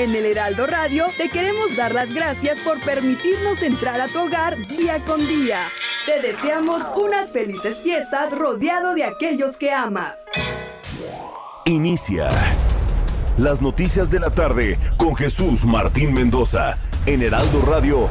En el Heraldo Radio te queremos dar las gracias por permitirnos entrar a tu hogar día con día. Te deseamos unas felices fiestas rodeado de aquellos que amas. Inicia las noticias de la tarde con Jesús Martín Mendoza en Heraldo Radio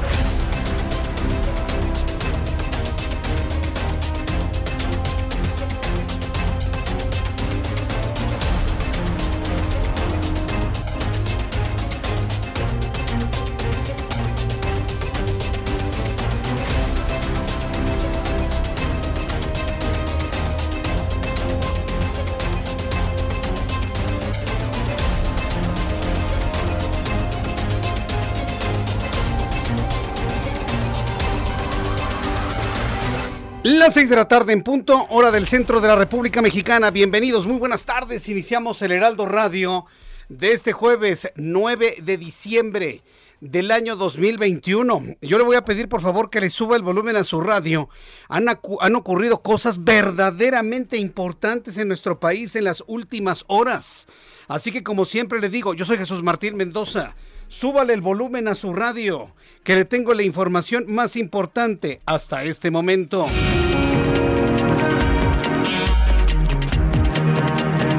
Las 6 de la tarde en punto, hora del centro de la República Mexicana. Bienvenidos, muy buenas tardes. Iniciamos el Heraldo Radio de este jueves 9 de diciembre del año 2021. Yo le voy a pedir por favor que le suba el volumen a su radio. Han, han, ocurrido cosas verdaderamente importantes en nuestro país en las últimas horas. Así que como siempre le digo, yo soy Jesús Martín Mendoza. Súbale el volumen a su radio, que le tengo la información más importante hasta este momento.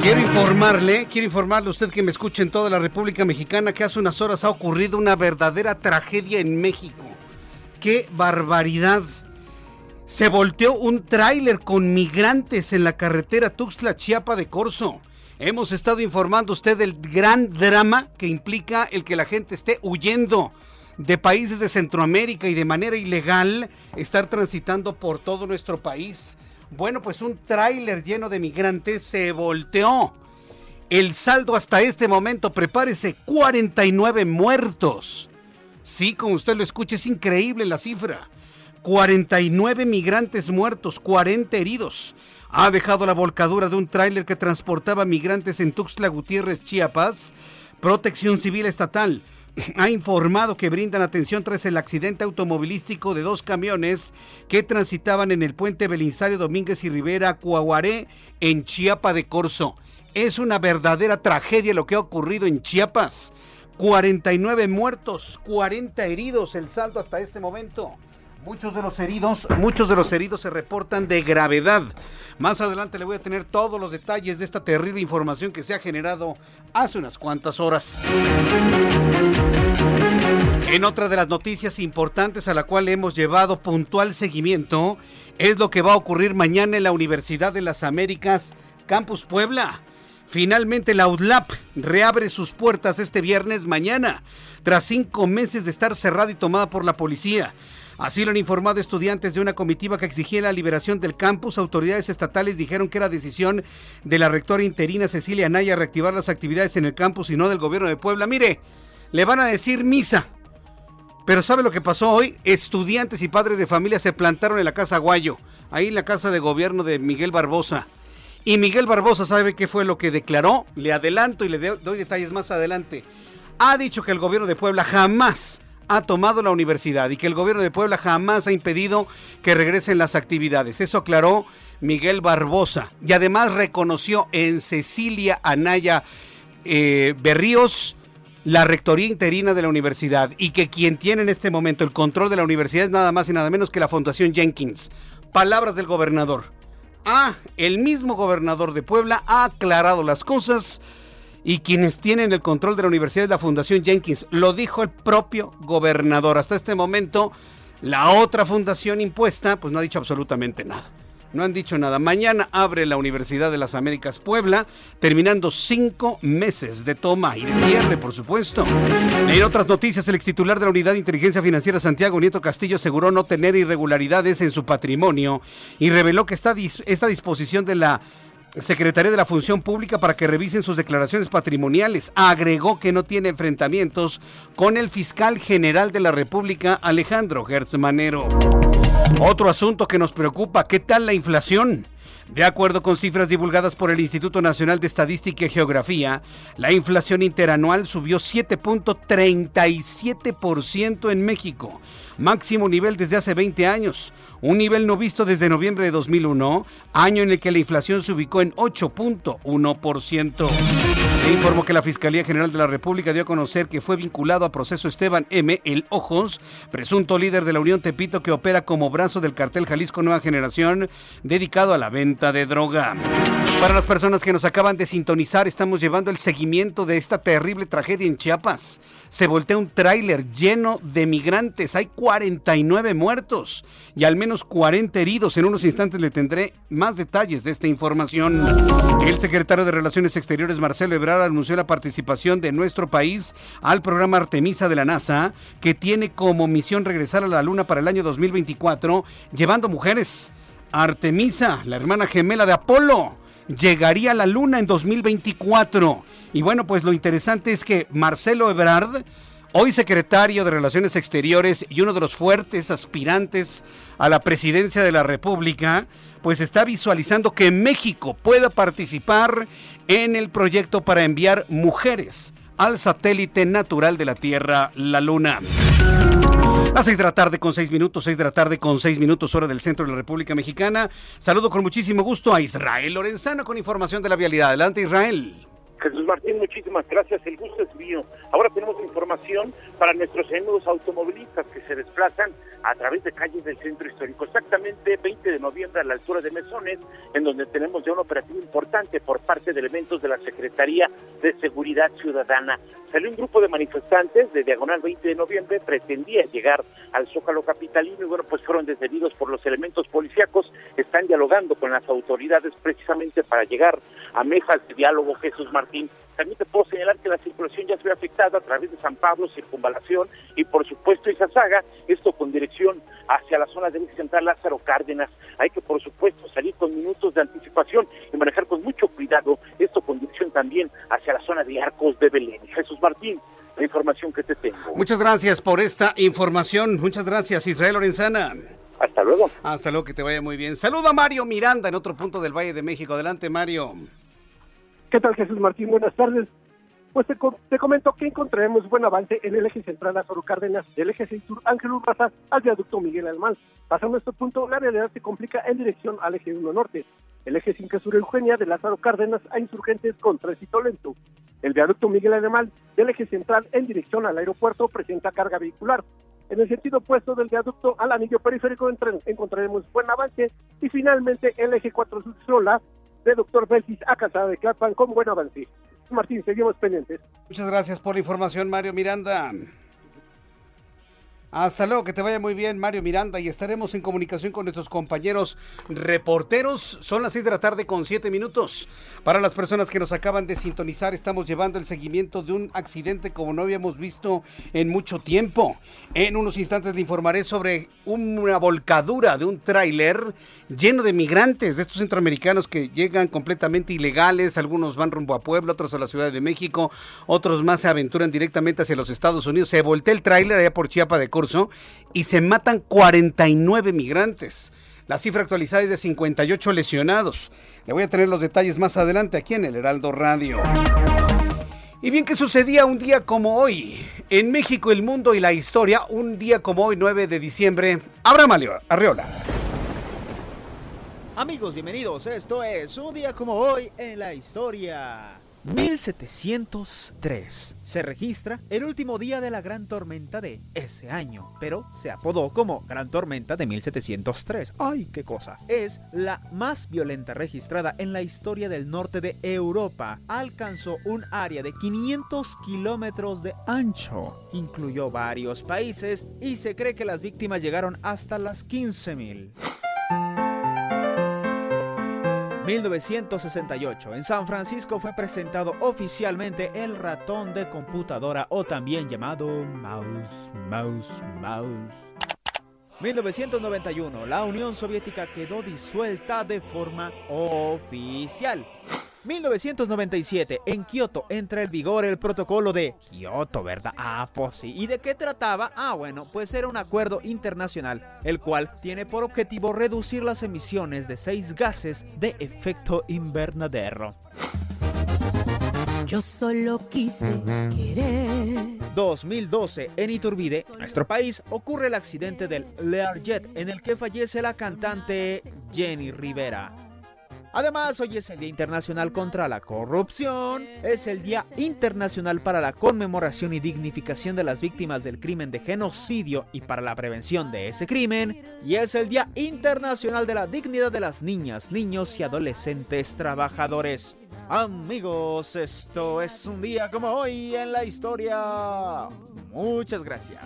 Quiero informarle, quiero informarle a usted que me escuche en toda la República Mexicana que hace unas horas ha ocurrido una verdadera tragedia en México. ¡Qué barbaridad! Se volteó un tráiler con migrantes en la carretera Tuxtla-Chiapa de Corzo. Hemos estado informando a usted del gran drama que implica el que la gente esté huyendo de países de Centroamérica y de manera ilegal estar transitando por todo nuestro país. Bueno, pues un tráiler lleno de migrantes se volteó. El saldo hasta este momento, prepárese, 49 muertos. Sí, como usted lo escucha, es increíble la cifra. 49 migrantes muertos, 40 heridos ha dejado la volcadura de un tráiler que transportaba migrantes en Tuxtla Gutiérrez, Chiapas. Protección Civil Estatal ha informado que brindan atención tras el accidente automovilístico de dos camiones que transitaban en el puente Belisario Domínguez y Rivera, Cuaguaré, en Chiapa de Corzo. Es una verdadera tragedia lo que ha ocurrido en Chiapas. 49 muertos, 40 heridos, el saldo hasta este momento. Muchos de los heridos, muchos de los heridos se reportan de gravedad. Más adelante le voy a tener todos los detalles de esta terrible información que se ha generado hace unas cuantas horas. En otra de las noticias importantes a la cual hemos llevado puntual seguimiento es lo que va a ocurrir mañana en la Universidad de las Américas, Campus Puebla. Finalmente la UDLAP reabre sus puertas este viernes mañana, tras cinco meses de estar cerrada y tomada por la policía. Así lo han informado estudiantes de una comitiva que exigía la liberación del campus. Autoridades estatales dijeron que era decisión de la rectora interina Cecilia Anaya reactivar las actividades en el campus y no del gobierno de Puebla. Mire, le van a decir misa. Pero ¿sabe lo que pasó hoy? Estudiantes y padres de familia se plantaron en la Casa Guayo, ahí en la casa de gobierno de Miguel Barbosa. Y Miguel Barbosa sabe qué fue lo que declaró. Le adelanto y le doy detalles más adelante. Ha dicho que el gobierno de Puebla jamás ha tomado la universidad y que el gobierno de Puebla jamás ha impedido que regresen las actividades. Eso aclaró Miguel Barbosa y además reconoció en Cecilia Anaya eh, Berríos la rectoría interina de la universidad y que quien tiene en este momento el control de la universidad es nada más y nada menos que la Fundación Jenkins. Palabras del gobernador. Ah, el mismo gobernador de Puebla ha aclarado las cosas y quienes tienen el control de la universidad es la Fundación Jenkins. Lo dijo el propio gobernador. Hasta este momento, la otra fundación impuesta, pues no ha dicho absolutamente nada. No han dicho nada. Mañana abre la Universidad de las Américas Puebla, terminando cinco meses de toma y de cierre, por supuesto. En otras noticias, el ex titular de la Unidad de Inteligencia Financiera, Santiago Nieto Castillo, aseguró no tener irregularidades en su patrimonio y reveló que esta disposición de la Secretaría de la Función Pública para que revisen sus declaraciones patrimoniales. Agregó que no tiene enfrentamientos con el fiscal general de la República, Alejandro Gertz Manero. Otro asunto que nos preocupa, ¿qué tal la inflación? De acuerdo con cifras divulgadas por el Instituto Nacional de Estadística y Geografía, la inflación interanual subió 7.37% en México, máximo nivel desde hace 20 años, un nivel no visto desde noviembre de 2001, año en el que la inflación se ubicó en 8.1%. Se informó que la Fiscalía General de la República dio a conocer que fue vinculado a proceso Esteban M. El Ojos, presunto líder de la Unión Tepito que opera como brazo del cartel Jalisco Nueva Generación, dedicado a la venta de droga. Para las personas que nos acaban de sintonizar, estamos llevando el seguimiento de esta terrible tragedia en Chiapas. Se voltea un tráiler lleno de migrantes. Hay 49 muertos y al menos 40 heridos. En unos instantes le tendré más detalles de esta información. El secretario de Relaciones Exteriores, Marcelo Ebrard, anunció la participación de nuestro país al programa Artemisa de la NASA, que tiene como misión regresar a la Luna para el año 2024, llevando mujeres. Artemisa, la hermana gemela de Apolo, llegaría a la Luna en 2024. Y bueno, pues lo interesante es que Marcelo Ebrard, hoy secretario de Relaciones Exteriores y uno de los fuertes aspirantes a la presidencia de la República, pues está visualizando que México pueda participar en el proyecto para enviar mujeres al satélite natural de la Tierra, la Luna. A 6 de la tarde con 6 minutos, 6 de la tarde con 6 minutos hora del centro de la República Mexicana. Saludo con muchísimo gusto a Israel Lorenzano con información de la vialidad. Adelante Israel. Jesús Martín, muchísimas gracias. El gusto es mío. Ahora tenemos información para nuestros amigos automovilistas que se desplazan a través de calles del centro histórico. Exactamente 20 de noviembre a la altura de Mesones, en donde tenemos ya un operativo importante por parte de elementos de la Secretaría de Seguridad Ciudadana. Salió un grupo de manifestantes de Diagonal 20 de noviembre, pretendía llegar al Zócalo Capitalino y bueno, pues fueron detenidos por los elementos policíacos. Están dialogando con las autoridades precisamente para llegar a mesas de diálogo, Jesús Martín. También te puedo señalar que la circulación ya se ve afectada a través de San Pablo, Circunvalación y por supuesto Izazaga, esto con dirección hacia la zona del central Lázaro Cárdenas. Hay que por supuesto salir con minutos de anticipación y manejar con mucho cuidado, esto con dirección también hacia la zona de Arcos de Belén. Jesús Martín, la información que te tengo. Muchas gracias por esta información. Muchas gracias, Israel Lorenzana. Hasta luego. Hasta luego, que te vaya muy bien. Saluda a Mario Miranda en otro punto del Valle de México. Adelante, Mario. ¿Qué tal, Jesús Martín? Buenas tardes. Pues te, te, comento que encontraremos buen avance en el eje central Lázaro Cárdenas, del eje 6 sur Ángel Urraza al viaducto Miguel Almán. Pasando este punto, la realidad se complica en dirección al eje 1 norte. El eje 5 sur Eugenia de Lázaro Cárdenas a insurgentes con tránsito lento. El viaducto Miguel Alemán del eje central en dirección al aeropuerto presenta carga vehicular. En el sentido opuesto del viaducto al anillo periférico encontraremos buen avance y finalmente el eje 4 sur Sola de Doctor Belsis a Casada de Clapan con buen avance. Martín, seguimos pendientes. Muchas gracias por la información, Mario Miranda. Hasta luego, que te vaya muy bien, Mario Miranda, y estaremos en comunicación con nuestros compañeros reporteros. Son las 6 de la tarde con 7 minutos. Para las personas que nos acaban de sintonizar, estamos llevando el seguimiento de un accidente como no habíamos visto en mucho tiempo. En unos instantes le informaré sobre una volcadura de un tráiler lleno de migrantes, de estos centroamericanos que llegan completamente ilegales. Algunos van rumbo a Puebla, otros a la Ciudad de México, otros más se aventuran directamente hacia los Estados Unidos. Se voltea el tráiler allá por Chiapa de y se matan 49 migrantes. La cifra actualizada es de 58 lesionados. Le voy a tener los detalles más adelante aquí en el Heraldo Radio. Y bien, ¿qué sucedía un día como hoy? En México, el mundo y la historia, un día como hoy, 9 de diciembre. Abraham Arreola. Amigos, bienvenidos. Esto es un día como hoy en la historia. 1703 se registra el último día de la gran tormenta de ese año, pero se apodó como Gran Tormenta de 1703. ¡Ay, qué cosa! Es la más violenta registrada en la historia del norte de Europa. Alcanzó un área de 500 kilómetros de ancho. Incluyó varios países y se cree que las víctimas llegaron hasta las 15.000. 1968, en San Francisco fue presentado oficialmente el ratón de computadora o también llamado mouse, mouse, mouse. 1991, la Unión Soviética quedó disuelta de forma oficial. 1997, en Kioto entra en vigor el protocolo de Kioto, ¿verdad? Ah, pues sí. ¿Y de qué trataba? Ah, bueno, pues era un acuerdo internacional, el cual tiene por objetivo reducir las emisiones de seis gases de efecto invernadero. Yo solo quise querer. 2012, en Iturbide, nuestro país, ocurre el accidente del Learjet en el que fallece la cantante Jenny Rivera. Además, hoy es el Día Internacional contra la Corrupción, es el Día Internacional para la conmemoración y dignificación de las víctimas del crimen de genocidio y para la prevención de ese crimen, y es el Día Internacional de la Dignidad de las Niñas, Niños y Adolescentes Trabajadores. Amigos, esto es un día como hoy en la historia. Muchas gracias.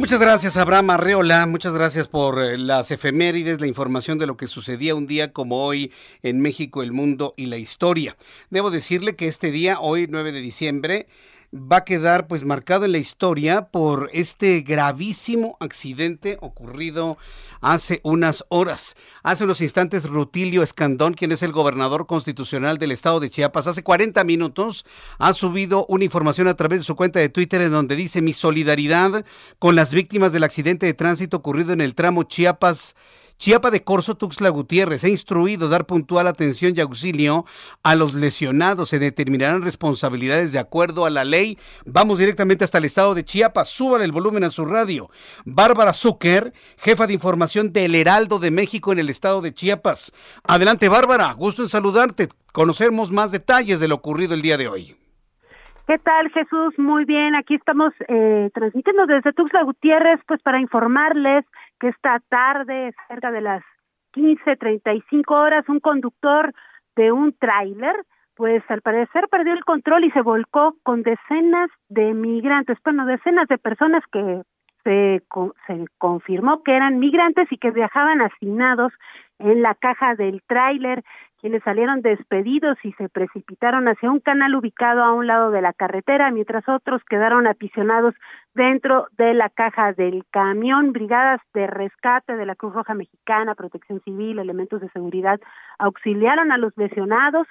Muchas gracias, Abraham Arreola. Muchas gracias por eh, las efemérides, la información de lo que sucedía un día como hoy en México, el mundo y la historia. Debo decirle que este día, hoy 9 de diciembre, va a quedar pues marcado en la historia por este gravísimo accidente ocurrido hace unas horas. Hace unos instantes Rutilio Escandón, quien es el gobernador constitucional del estado de Chiapas, hace 40 minutos ha subido una información a través de su cuenta de Twitter en donde dice mi solidaridad con las víctimas del accidente de tránsito ocurrido en el tramo Chiapas Chiapa de Corso Tuxtla Gutiérrez ha instruido dar puntual atención y auxilio a los lesionados. Se determinarán responsabilidades de acuerdo a la ley. Vamos directamente hasta el estado de Chiapas. Súbale el volumen a su radio. Bárbara Zucker, jefa de información del Heraldo de México en el estado de Chiapas. Adelante, Bárbara. Gusto en saludarte. Conocemos más detalles de lo ocurrido el día de hoy. ¿Qué tal, Jesús? Muy bien, aquí estamos eh, transmitiendo desde Tuxtla Gutiérrez, pues para informarles que esta tarde, cerca de las 15.35 horas, un conductor de un tráiler, pues al parecer perdió el control y se volcó con decenas de migrantes, bueno, decenas de personas que se, se confirmó que eran migrantes y que viajaban hacinados en la caja del tráiler quienes salieron despedidos y se precipitaron hacia un canal ubicado a un lado de la carretera, mientras otros quedaron apisionados dentro de la caja del camión. Brigadas de rescate de la Cruz Roja Mexicana, Protección Civil, elementos de seguridad auxiliaron a los lesionados,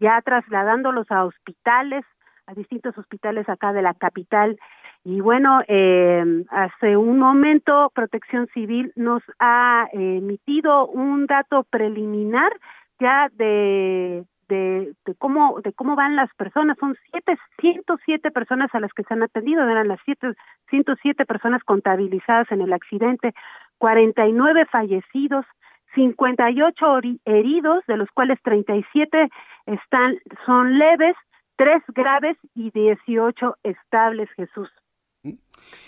ya trasladándolos a hospitales, a distintos hospitales acá de la capital. Y bueno, eh, hace un momento Protección Civil nos ha emitido un dato preliminar ya de, de, de, cómo de cómo van las personas. Son siete, 107 personas a las que se han atendido. Eran las siete, 107 personas contabilizadas en el accidente 49 fallecidos 58 heridos de los cuales 37 están son leves tres graves y 18 estables Jesús. eh, eh, eh,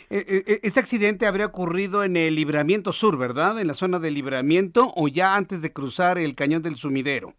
este accidente habría ocurrido en el libramiento sur, ¿verdad? En la zona del libramiento o ya antes de cruzar el cañón del sumidero.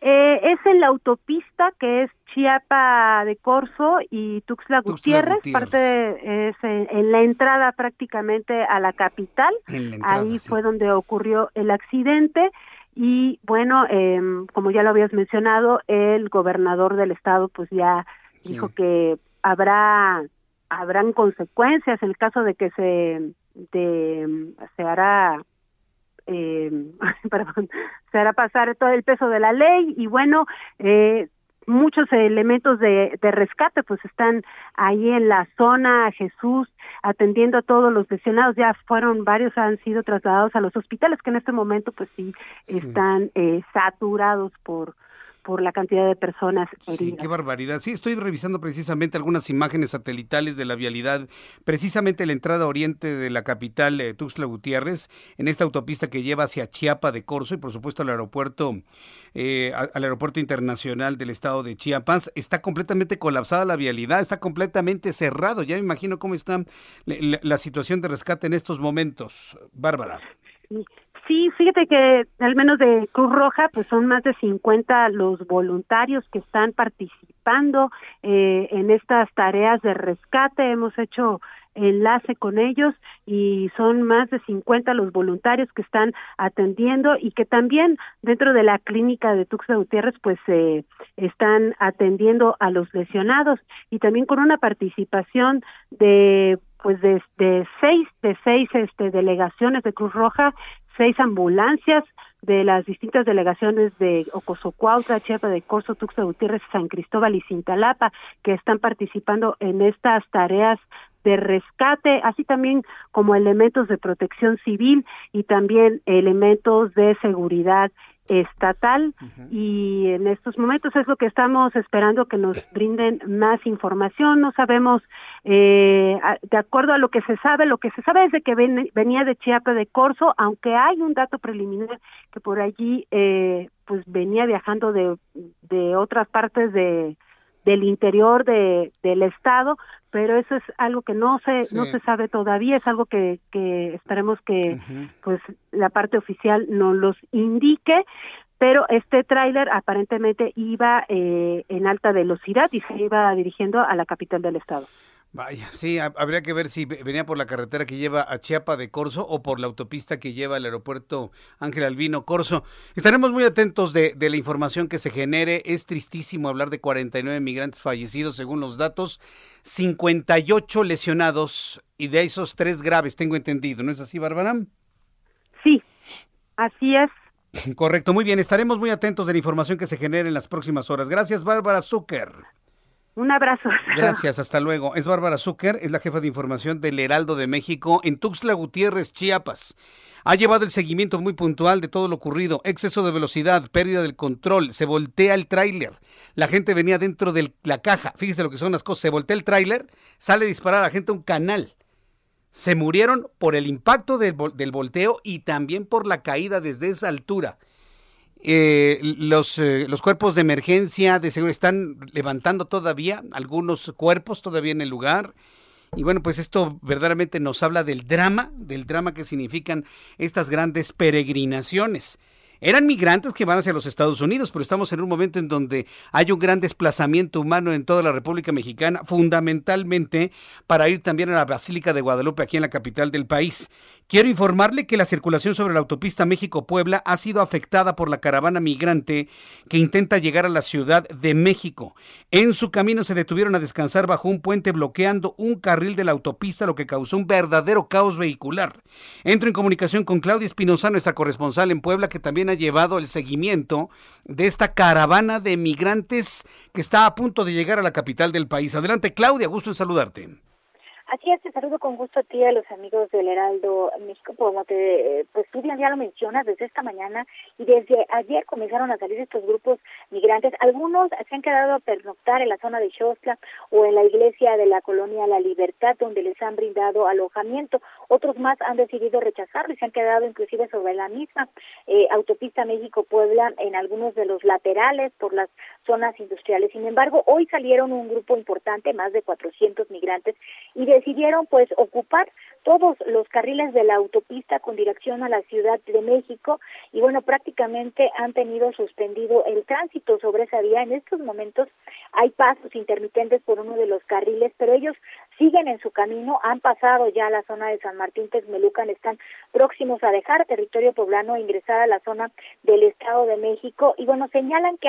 es en la autopista que es Chiapa de Corzo y Tuxtla Gutiérrez, parte es en, la entrada prácticamente a la capital. Ahí fue donde ocurrió el accidente y bueno, em, como ya lo habías mencionado, el gobernador del estado pues ya dijo que habrá habrán consecuencias. En el caso de que se de, se hará eh, perdón, se hará pasar todo el peso de la ley. Y bueno eh, muchos elementos de, de rescate pues están ahí en la zona Jesús atendiendo a todos los lesionados. Ya fueron varios han sido trasladados a los hospitales que en este momento pues sí están eh, saturados por por la cantidad de personas heridas. Sí, qué barbaridad. Sí, estoy revisando precisamente algunas imágenes satelitales de la vialidad, precisamente la entrada oriente de la capital eh, Tuxtla Gutiérrez, en esta autopista que lleva hacia Chiapa de Corzo y por supuesto al aeropuerto, eh, al aeropuerto internacional del estado de Chiapas. Está completamente colapsada la vialidad, está completamente cerrado. Ya me imagino cómo está la, la situación de rescate en estos momentos. Bárbara. Sí. Sí, fíjate que al menos de Cruz Roja, pues son más de 50 los voluntarios que están participando eh, en estas tareas de rescate. Hemos hecho enlace con ellos y son más de 50 los voluntarios que están atendiendo y que también dentro de la clínica de Tuxtla Gutiérrez pues eh, están atendiendo a los lesionados y también con una participación de pues de, de seis de seis este delegaciones de Cruz Roja seis ambulancias de las distintas delegaciones de Ocosocuautla, Chiapa de Corso, Tuxtla Gutiérrez, San Cristóbal y Cintalapa, que están participando en estas tareas de rescate, así también como elementos de protección civil y también elementos de seguridad estatal y en estos momentos es lo que estamos esperando que nos brinden más información. No sabemos, eh, de acuerdo a lo que se sabe, lo que se sabe es de que venía de Chiapas de Corso, aunque hay un dato preliminar que por allí eh, pues venía viajando de, de otras partes de del interior de, del estado, pero eso es algo que no se no se sabe todavía, es algo que, que esperemos que pues la parte oficial nos los indique, pero este tráiler aparentemente iba eh, en alta velocidad y se iba dirigiendo a la capital del estado. Vaya, sí, habría que ver si venía por la carretera que lleva a Chiapa de Corzo o por la autopista que lleva al aeropuerto Ángel Albino Corzo. Estaremos muy atentos de, de, la información que se genere. Es tristísimo hablar de 49 migrantes fallecidos según los datos, 58 lesionados y de esos tres graves, tengo entendido. ¿No es así, Bárbara? Sí, así es. Correcto, muy bien. Estaremos muy atentos de la información que se genere en las próximas horas. Gracias, Bárbara Zucker. Un abrazo. Gracias, hasta luego. Es Bárbara Zucker, es la jefa de información del Heraldo de México en Tuxtla Gutiérrez, Chiapas. Ha llevado el seguimiento muy puntual de todo lo ocurrido. Exceso de velocidad, pérdida del control, se voltea el tráiler. La gente venía dentro de la caja. Fíjese lo que son las cosas. Se voltea el tráiler, sale a disparar a la gente un canal. Se murieron por el impacto del, del volteo y también por la caída desde esa altura. Eh, los, eh, los cuerpos de emergencia de seguridad están levantando todavía algunos cuerpos todavía en el lugar. Y bueno, pues esto verdaderamente nos habla del drama, del drama que significan estas grandes peregrinaciones. Eran migrantes que van hacia los Estados Unidos, pero estamos en un momento en donde hay un gran desplazamiento humano en toda la República Mexicana, fundamentalmente para ir también a la Basílica de Guadalupe, aquí en la capital del país. Quiero informarle que la circulación sobre la autopista México-Puebla ha sido afectada por la caravana migrante que intenta llegar a la Ciudad de México. En su camino se detuvieron a descansar bajo un puente bloqueando un carril de la autopista, lo que causó un verdadero caos vehicular. Entro en comunicación con Claudia Espinosa, nuestra corresponsal en Puebla, que también ha llevado el seguimiento de esta caravana de migrantes que está a punto de llegar a la capital del país. Adelante, Claudia, gusto en saludarte. Con gusto a ti a los amigos del Heraldo México, como te, pues tú ya lo mencionas desde esta mañana y desde ayer comenzaron a salir estos grupos migrantes. Algunos se han quedado a pernoctar en la zona de Xostla o en la iglesia de la colonia La Libertad, donde les han brindado alojamiento. Otros más han decidido rechazarlo y se han quedado inclusive sobre la misma eh, autopista México-Puebla en algunos de los laterales por las zonas industriales. Sin embargo, hoy salieron un grupo importante, más de 400 migrantes, y de decidieron pues ocupar todos los carriles de la autopista con dirección a la Ciudad de México y bueno, prácticamente han tenido suspendido el tránsito sobre esa vía. En estos momentos hay pasos intermitentes por uno de los carriles, pero ellos siguen en su camino, han pasado ya a la zona de San Martín Texmelucan, están próximos a dejar territorio poblano e ingresar a la zona del Estado de México y bueno, señalan que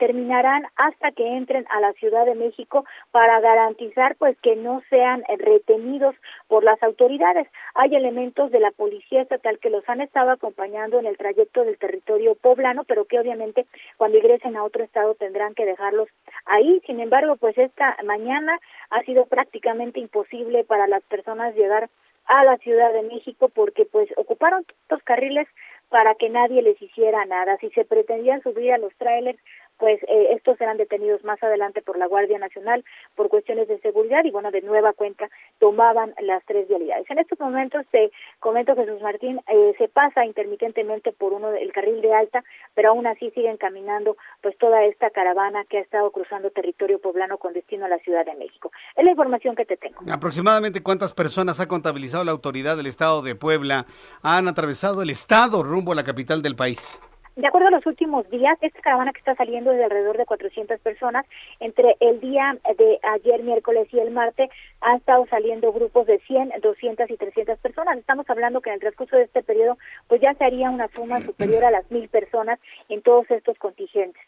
terminarán hasta que entren a la Ciudad de México para garantizar pues que no sean retenidos por las autoridades. Hay elementos de la Policía Estatal que los han estado acompañando en el trayecto del territorio poblano, pero que obviamente cuando ingresen a otro estado tendrán que dejarlos ahí. Sin embargo, pues esta mañana ha sido prácticamente imposible para las personas llegar a la Ciudad de México porque pues ocuparon estos carriles para que nadie les hiciera nada. Si se pretendían subir a los trailers, pues eh, estos serán detenidos más adelante por la Guardia Nacional por cuestiones de seguridad y bueno, de nueva cuenta tomaban las tres vialidades. En estos momentos, te comento Jesús Martín, eh, se pasa intermitentemente por uno del carril de alta, pero aún así siguen caminando pues toda esta caravana que ha estado cruzando territorio poblano con destino a la Ciudad de México. Es la información que te tengo. Aproximadamente cuántas personas ha contabilizado la autoridad del Estado de Puebla han atravesado el Estado rumbo a la capital del país. De acuerdo a los últimos días, esta caravana que está saliendo es de alrededor de 400 personas. Entre el día de ayer, miércoles y el martes, han estado saliendo grupos de 100, 200 y 300 personas. Estamos hablando que en el transcurso de este periodo, pues ya se haría una suma superior a las mil personas en todos estos contingentes.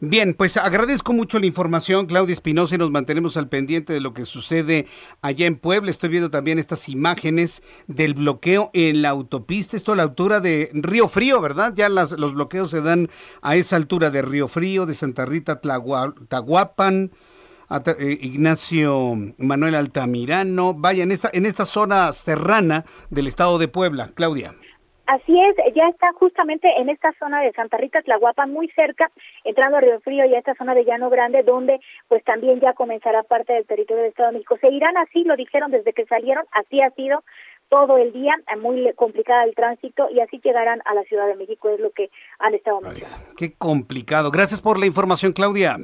Bien, pues agradezco mucho la información, Claudia Espinosa, y nos mantenemos al pendiente de lo que sucede allá en Puebla. Estoy viendo también estas imágenes del bloqueo en la autopista, esto a la altura de Río Frío, ¿verdad? Ya las, los bloqueos se dan a esa altura de Río Frío, de Santa Rita, Taguapan, eh, Ignacio Manuel Altamirano, vaya, en esta, en esta zona serrana del estado de Puebla, Claudia. Así es, ya está justamente en esta zona de Santa Rita, Tlahuapa, muy cerca, entrando a Río Frío y a esta zona de Llano Grande, donde pues también ya comenzará parte del territorio del Estado de México. Se irán así, lo dijeron desde que salieron, así ha sido todo el día, muy complicada el tránsito y así llegarán a la Ciudad de México, es lo que han estado mencionando. Qué complicado. Gracias por la información, Claudia.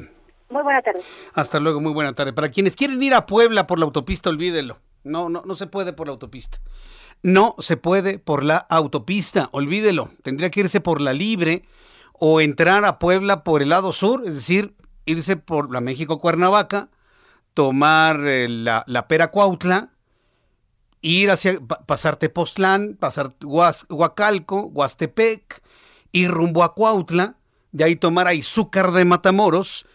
Muy buena tarde. Hasta luego, muy buena tarde. Para quienes quieren ir a Puebla por la autopista, olvídelo. No, no, no se puede por la autopista. No se puede por la autopista, olvídelo. Tendría que irse por la libre o entrar a Puebla por el lado sur, es decir, irse por la México Cuernavaca, tomar eh, la, la Pera Cuautla, ir hacia, pasar Tepoztlán, pasar Huacalco, Huastepec, ir rumbo a Cuautla, de ahí tomar a Izúcar de Matamoros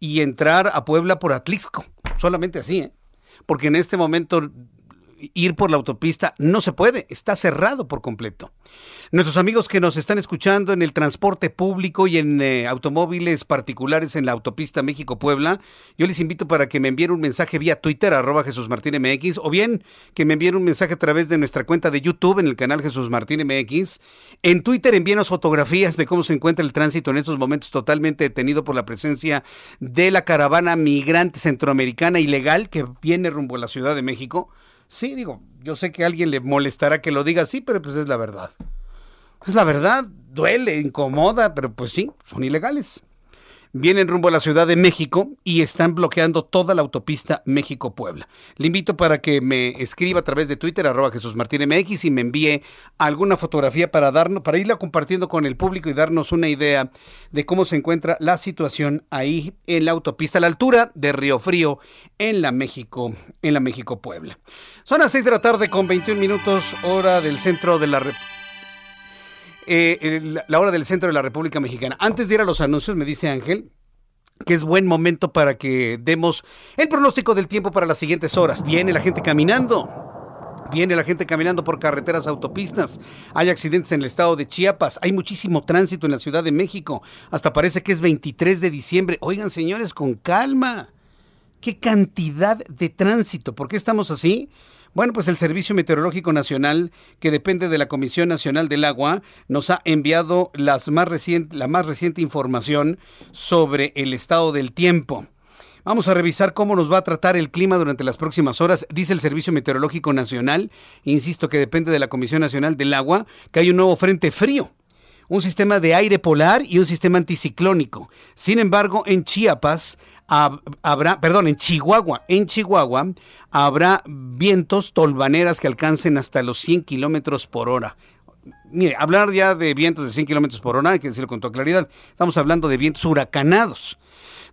y entrar a Puebla por Atlixco. Solamente así, ¿eh? Porque en este momento ir por la autopista no se puede, está cerrado por completo. Nuestros amigos que nos están escuchando en el transporte público y en eh, automóviles particulares en la autopista México-Puebla, yo les invito para que me envíen un mensaje vía Twitter, arroba Jesús Martín MX, o bien que me envíen un mensaje a través de nuestra cuenta de YouTube en el canal Jesús Martín MX. En Twitter envíenos fotografías de cómo se encuentra el tránsito en estos momentos totalmente detenido por la presencia de la caravana migrante centroamericana ilegal que viene rumbo a la Ciudad de México. Sí, digo, yo sé que a alguien le molestará que lo diga así, pero pues es la verdad. Es la verdad, duele, incomoda, pero pues sí, son ilegales vienen rumbo a la Ciudad de México y están bloqueando toda la autopista México-Puebla. Le invito para que me escriba a través de Twitter, arroba Jesús Martín MX, y me envíe alguna fotografía para darnos, para irla compartiendo con el público y darnos una idea de cómo se encuentra la situación ahí en la autopista, a la altura de Río Frío, en la México, en la México-Puebla. Son las 6 de la tarde con 21 minutos, hora del centro de la República eh, la hora del centro de la República Mexicana. Antes de ir a los anuncios, me dice Ángel que es buen momento para que demos el pronóstico del tiempo para las siguientes horas. Viene la gente caminando. Viene la gente caminando por carreteras, autopistas. Hay accidentes en el estado de Chiapas. Hay muchísimo tránsito en la Ciudad de México. Hasta parece que es 23 de diciembre. Oigan, señores, con calma. ¿Qué cantidad de tránsito? ¿Por qué estamos así? Bueno, pues el Servicio Meteorológico Nacional, que depende de la Comisión Nacional del Agua, nos ha enviado la más reciente información sobre el estado del tiempo. Vamos a revisar cómo nos va a tratar el clima durante las próximas horas. Dice el Servicio Meteorológico Nacional, insisto que depende de la Comisión Nacional del Agua, que hay un nuevo frente frío un sistema de aire polar y un sistema anticiclónico. Sin embargo, en Chiapas habrá, perdón, en Chihuahua, en Chihuahua habrá vientos tolvaneras que alcancen hasta los 100 kilómetros por hora. Mire, hablar ya de vientos de 100 kilómetros por hora, hay que decirlo con toda claridad, estamos hablando de vientos huracanados.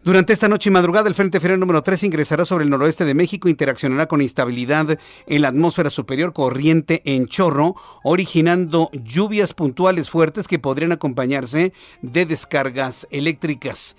Durante esta noche y madrugada, el Frente Frío número 3 ingresará sobre el noroeste de México, interaccionará con instabilidad en la atmósfera superior, corriente en chorro, originando lluvias puntuales fuertes que podrían acompañarse de descargas eléctricas.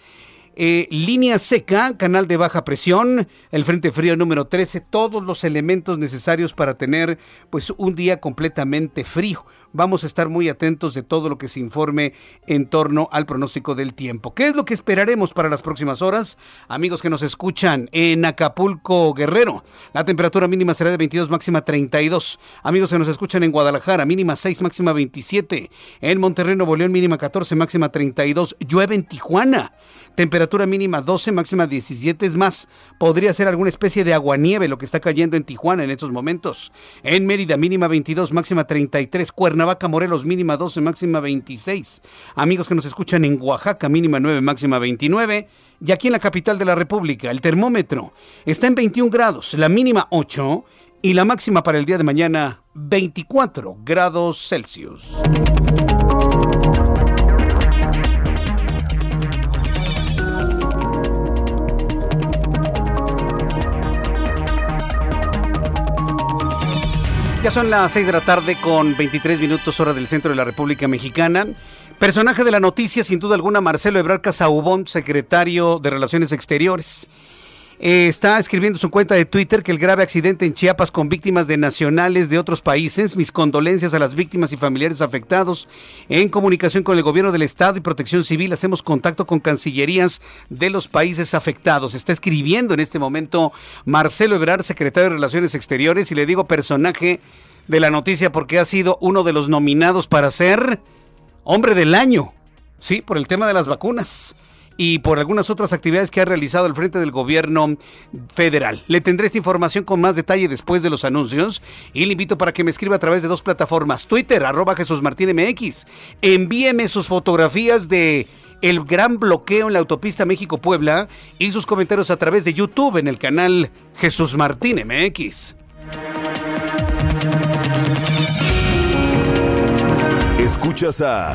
Eh, línea seca, canal de baja presión, el Frente Frío número 13, todos los elementos necesarios para tener pues un día completamente frío. Vamos a estar muy atentos de todo lo que se informe en torno al pronóstico del tiempo. ¿Qué es lo que esperaremos para las próximas horas? Amigos que nos escuchan en Acapulco, Guerrero, la temperatura mínima será de 22, máxima 32. Amigos que nos escuchan en Guadalajara, mínima 6, máxima 27. En Monterrey, Nuevo León, mínima 14, máxima 32. Llueve en Tijuana. Temperatura mínima 12, máxima 17. Es más, podría ser alguna especie de aguanieve lo que está cayendo en Tijuana en estos momentos. En Mérida, mínima 22, máxima 33. Cuernavaca, Morelos, mínima 12, máxima 26. Amigos que nos escuchan en Oaxaca, mínima 9, máxima 29. Y aquí en la capital de la República, el termómetro está en 21 grados, la mínima 8 y la máxima para el día de mañana 24 grados Celsius. Son las 6 de la tarde con 23 minutos hora del centro de la República Mexicana. Personaje de la noticia, sin duda alguna, Marcelo Ebrard Casaubón, secretario de Relaciones Exteriores. Eh, está escribiendo su cuenta de Twitter que el grave accidente en Chiapas con víctimas de nacionales de otros países. Mis condolencias a las víctimas y familiares afectados. En comunicación con el gobierno del Estado y Protección Civil, hacemos contacto con cancillerías de los países afectados. Está escribiendo en este momento Marcelo Ebrard, secretario de Relaciones Exteriores, y le digo personaje de la noticia porque ha sido uno de los nominados para ser hombre del año. Sí, por el tema de las vacunas y por algunas otras actividades que ha realizado al frente del gobierno federal. Le tendré esta información con más detalle después de los anuncios y le invito para que me escriba a través de dos plataformas, Twitter, arroba Jesús Martín MX. Envíeme sus fotografías de el gran bloqueo en la autopista México-Puebla y sus comentarios a través de YouTube en el canal Jesús Martín MX. Escuchas a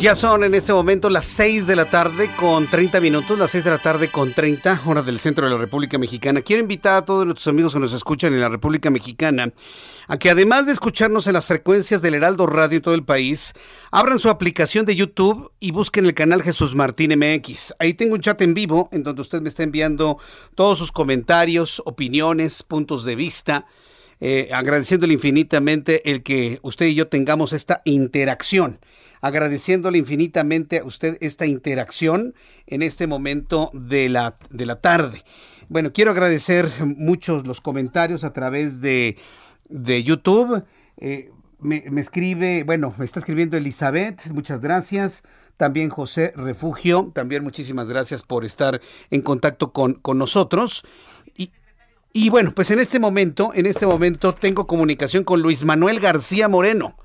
Ya son en este momento las 6 de la tarde con 30 minutos, las 6 de la tarde con 30 horas del centro de la República Mexicana. Quiero invitar a todos nuestros amigos que nos escuchan en la República Mexicana a que además de escucharnos en las frecuencias del Heraldo Radio en todo el país, abran su aplicación de YouTube y busquen el canal Jesús Martín MX. Ahí tengo un chat en vivo en donde usted me está enviando todos sus comentarios, opiniones, puntos de vista. Eh, agradeciéndole infinitamente el que usted y yo tengamos esta interacción agradeciéndole infinitamente a usted esta interacción en este momento de la, de la tarde. Bueno, quiero agradecer muchos los comentarios a través de, de YouTube. Eh, me, escribe, bueno, me está escribiendo Elizabeth, muchas gracias. También José Refugio, también muchísimas gracias por estar en contacto con, con nosotros. Y, y bueno, pues en este momento, en este momento tengo comunicación con Luis Manuel García Moreno.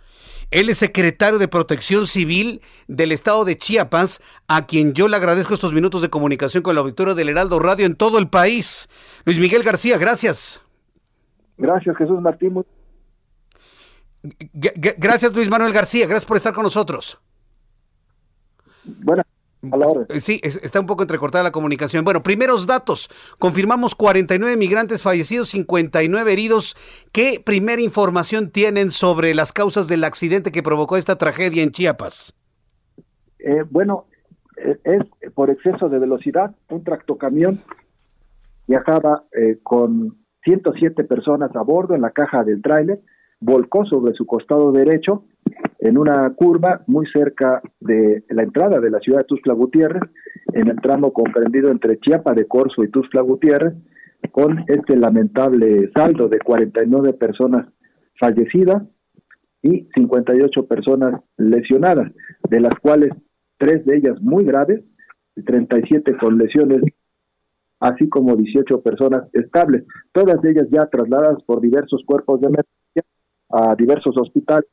Él es secretario de Protección Civil del estado de Chiapas, a quien yo le agradezco estos minutos de comunicación con el auditorio del Heraldo Radio en todo el país. Luis Miguel García, gracias. Gracias, Jesús Martín. gracias, Luis Manuel García. Gracias por estar con nosotros. Eh, sí, está un poco entrecortada la comunicación. Bueno, primeros datos. Confirmamos 49 migrantes fallecidos, 59 heridos. ¿Qué primera información tienen sobre las causas del accidente que provocó esta tragedia en Chiapas? Eh, bueno, eh, es por exceso de velocidad. Un tractocamión viajaba con 107 personas a bordo en la caja del tráiler, volcó sobre su costado derecho en una curva muy cerca de la entrada de la ciudad de Tuxtla Gutiérrez, en el tramo comprendido entre Chiapa de Corzo y Tuxtla Gutiérrez, con este lamentable saldo de 49 personas fallecidas y 58 personas lesionadas, de las cuales tres de ellas muy graves, y 37 con lesiones, así como 18 personas estables, todas ellas ya trasladadas por diversos cuerpos de emergencia a diversos hospitales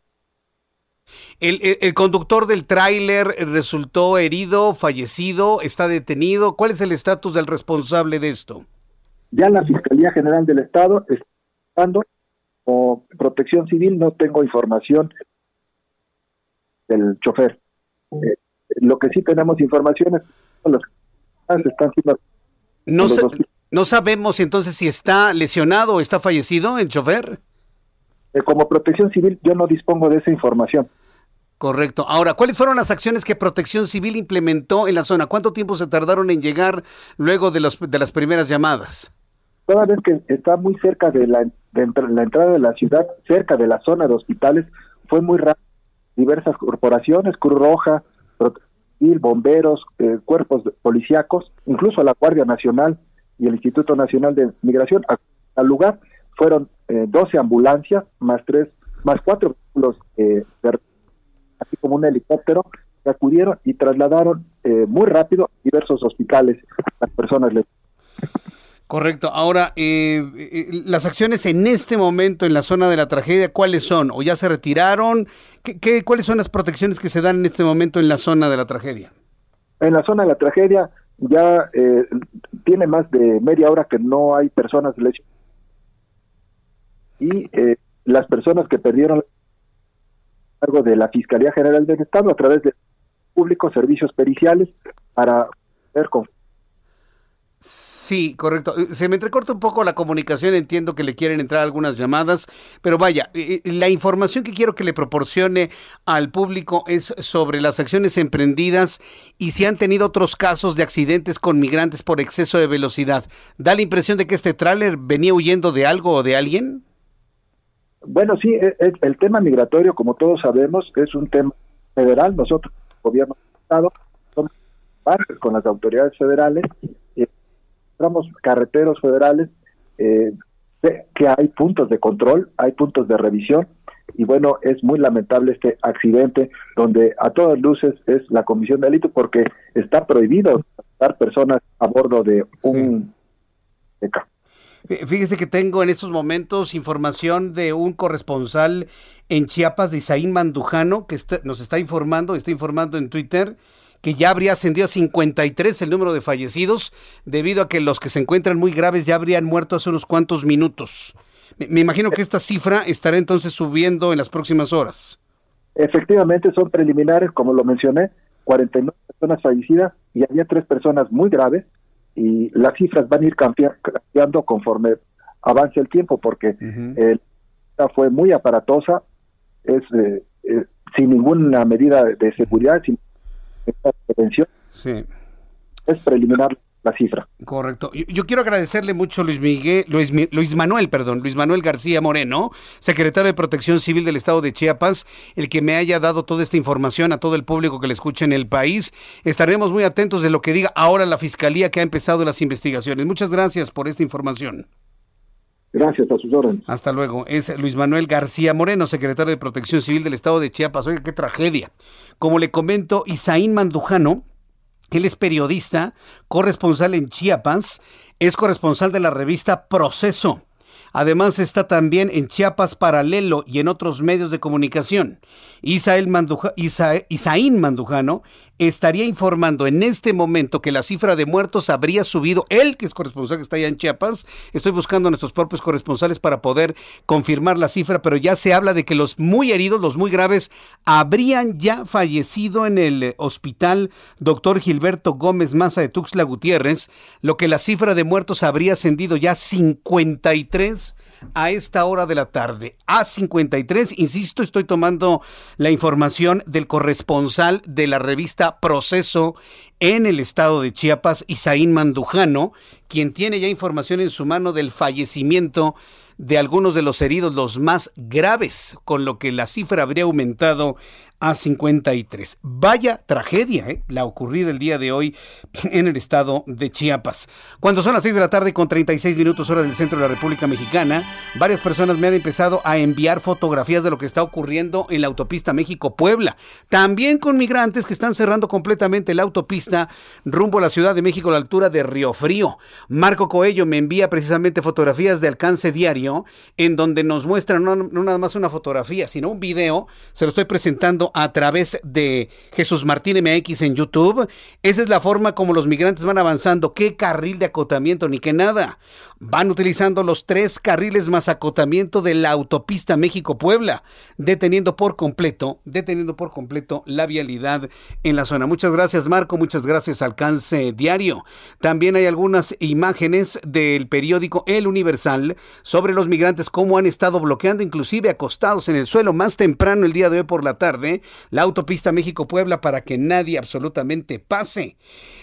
el, conductor del tráiler resultó herido, fallecido, está detenido. ¿Cuál es el estatus del responsable de esto? Ya la Fiscalía General del Estado está dando o Protección Civil no tengo información del chofer. Eh, lo que sí tenemos información es los están no, no sabemos entonces si está lesionado o está fallecido el chofer. Eh, como Protección Civil yo no dispongo de esa información. Correcto. Ahora, ¿cuáles fueron las acciones que Protección Civil implementó en la zona? ¿Cuánto tiempo se tardaron en llegar luego de, los, de las primeras llamadas? Toda vez que está muy cerca de la, entrada de la ciudad, cerca de la zona de hospitales, fue muy rápido. Diversas corporaciones, Cruz Roja, Civil, bomberos, eh, cuerpos policíacos, incluso la Guardia Nacional y el Instituto Nacional de Migración, al lugar fueron eh, 12 ambulancias más tres más cuatro vehículos, eh, así como un helicóptero, que acudieron y trasladaron eh, muy rápido a diversos hospitales las personas Correcto. Ahora, eh, eh, las acciones en este momento en la zona de la tragedia, ¿cuáles son? ¿O ya se retiraron? ¿Qué, qué, cuáles son las protecciones que se dan en este momento en la zona de la tragedia? En la zona de la tragedia ya eh, tiene más de media hora que no hay personas lesionadas. Y eh, las personas que perdieron cargo de la Fiscalía General del Estado a través de públicos servicios periciales para ver con Sí, correcto. Eh, se me entrecorta un poco la comunicación, entiendo que le quieren entrar algunas llamadas, pero vaya, eh, eh, la información que quiero que le proporcione al público es sobre las acciones emprendidas y si han tenido otros casos de accidentes con migrantes por exceso de velocidad. ¿Da la impresión de que este tráiler venía huyendo de algo o de alguien? Bueno, sí, e, e, el tema migratorio, como todos sabemos, es un tema federal. Nosotros, gobierno del Estado, somos parte con las autoridades federales carreteros federales, eh, que hay puntos de control, hay puntos de revisión, y bueno, es muy lamentable este accidente donde a todas luces es la comisión de delito porque está prohibido dar personas a bordo de un Fíjese que tengo en estos momentos información de un corresponsal en Chiapas de Isaín Mandujano que nos está informando, está informando en Twitter que ya habría ascendido a 53 el número de fallecidos, debido a que los que se encuentran muy graves ya habrían muerto hace unos cuantos minutos. Me, imagino que esta cifra estará entonces subiendo en las próximas horas. Efectivamente, son preliminares, como lo mencioné, 49 personas fallecidas y había tres personas muy graves y las cifras van a ir cambiando conforme avance el tiempo porque la fue muy aparatosa, es eh, eh, sin ninguna medida de seguridad, sin Sí. Es preliminar la cifra. Correcto. Yo, quiero agradecerle mucho Luis Miguel, Luis, Luis, Manuel, perdón, Luis Manuel García Moreno, secretario de Protección Civil del Estado de Chiapas, el que me haya dado toda esta información a todo el público que le escucha en el país. Estaremos muy atentos de lo que diga ahora la Fiscalía que ha empezado las investigaciones. Muchas gracias por esta información. Gracias, a sus órdenes. Hasta luego. Es Luis Manuel García Moreno, secretario de Protección Civil del Estado de Chiapas. Oiga, qué tragedia. Como le comento, Isaín Mandujano, él es periodista, corresponsal en Chiapas, es corresponsal de la revista Proceso. Además está también en Chiapas Paralelo y en otros medios de comunicación. Isael Isaín Mandujano estaría informando en este momento que la cifra de muertos habría subido. Él, que es corresponsal que está allá en Chiapas, estoy buscando a nuestros propios corresponsales para poder confirmar la cifra, pero ya se habla de que los muy heridos, los muy graves, habrían ya fallecido en el hospital doctor Gilberto Gómez Maza de Tuxtla Gutiérrez, lo que la cifra de muertos habría ascendido ya 53 a esta hora de la tarde. A 53, insisto, estoy tomando la información del corresponsal de la revista Proceso en el estado de Chiapas, Isaín Mandujano, quien tiene ya información en su mano del fallecimiento de algunos de los heridos, los más graves, con lo que la cifra habría aumentado a 53. Vaya tragedia, ¿eh? la ocurrida el día de hoy en el estado de Chiapas. Cuando son las 6 de la tarde con 36 minutos hora del centro de la República Mexicana, varias personas me han empezado a enviar fotografías de lo que está ocurriendo en la autopista México-Puebla. También con migrantes que están cerrando completamente la autopista rumbo a la Ciudad de México a la altura de Río Frío. Marco Coello me envía precisamente fotografías de alcance diario en donde nos muestran no, no nada más una fotografía, sino un video. Se lo estoy presentando a través de Jesús Martín MX en YouTube. Esa es la forma como los migrantes van avanzando. ¿Qué carril de acotamiento? Ni que nada. Van utilizando los tres carriles más acotamiento de la autopista México-Puebla, deteniendo por completo, deteniendo por completo la vialidad en la zona. Muchas gracias Marco, muchas gracias Alcance Diario. También hay algunas imágenes del periódico El Universal sobre los migrantes, cómo han estado bloqueando, inclusive acostados en el suelo más temprano el día de hoy por la tarde, la autopista México-Puebla para que nadie absolutamente pase.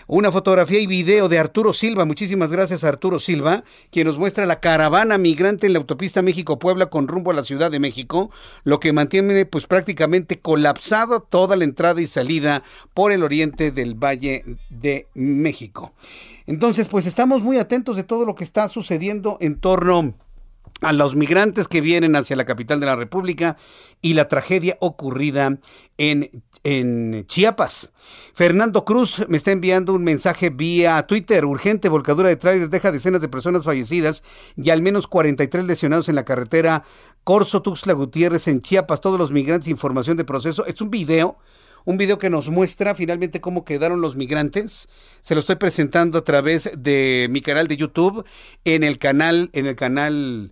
Una fotografía y video de Arturo Silva. Muchísimas gracias Arturo Silva, quien nos muestra la caravana migrante en la autopista México-Puebla con rumbo a la Ciudad de México, lo que mantiene pues prácticamente colapsada toda la entrada y salida por el oriente del Valle de México. Entonces, pues estamos muy atentos de todo lo que está sucediendo en torno a los migrantes que vienen hacia la capital de la República y la tragedia ocurrida en, en Chiapas. Fernando Cruz me está enviando un mensaje vía Twitter. Urgente volcadura de tráiler deja decenas de personas fallecidas y al menos 43 lesionados en la carretera Corso Tuxtla Gutiérrez en Chiapas. Todos los migrantes, información de proceso. Es un video un video que nos muestra finalmente cómo quedaron los migrantes. Se lo estoy presentando a través de mi canal de YouTube en el canal en el canal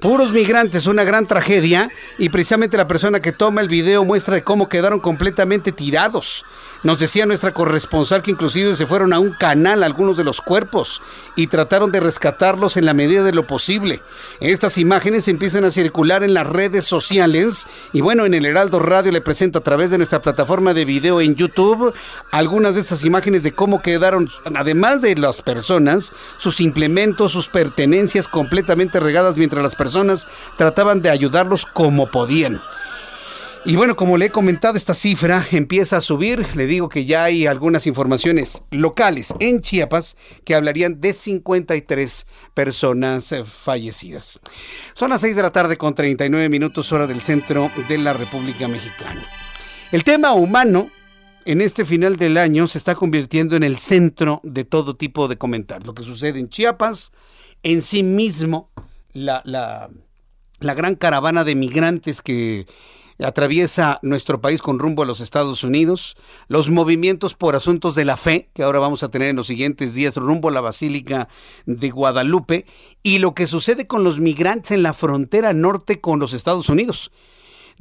Puros migrantes, una gran tragedia y precisamente la persona que toma el video muestra cómo quedaron completamente tirados. Nos decía nuestra corresponsal que inclusive se fueron a un canal algunos de los cuerpos y trataron de rescatarlos en la medida de lo posible. Estas imágenes empiezan a circular en las redes sociales y bueno, en el Heraldo Radio le presento a través de nuestra plataforma de video en YouTube algunas de estas imágenes de cómo quedaron, además de las personas, sus implementos, sus pertenencias completamente regadas mientras las personas trataban de ayudarlos como podían. Y bueno, como le he comentado, esta cifra empieza a subir. Le digo que ya hay algunas informaciones locales en Chiapas que hablarían de 53 personas eh, fallecidas. Son las 6 de la tarde con 39 minutos hora del centro de la República Mexicana. El tema humano en este final del año se está convirtiendo en el centro de todo tipo de comentarios. Lo que sucede en Chiapas, en sí mismo, la, la, gran caravana de migrantes que atraviesa nuestro país con rumbo a los Estados Unidos, los movimientos por asuntos de la fe, que ahora vamos a tener en los siguientes días rumbo a la Basílica de Guadalupe, y lo que sucede con los migrantes en la frontera norte con los Estados Unidos.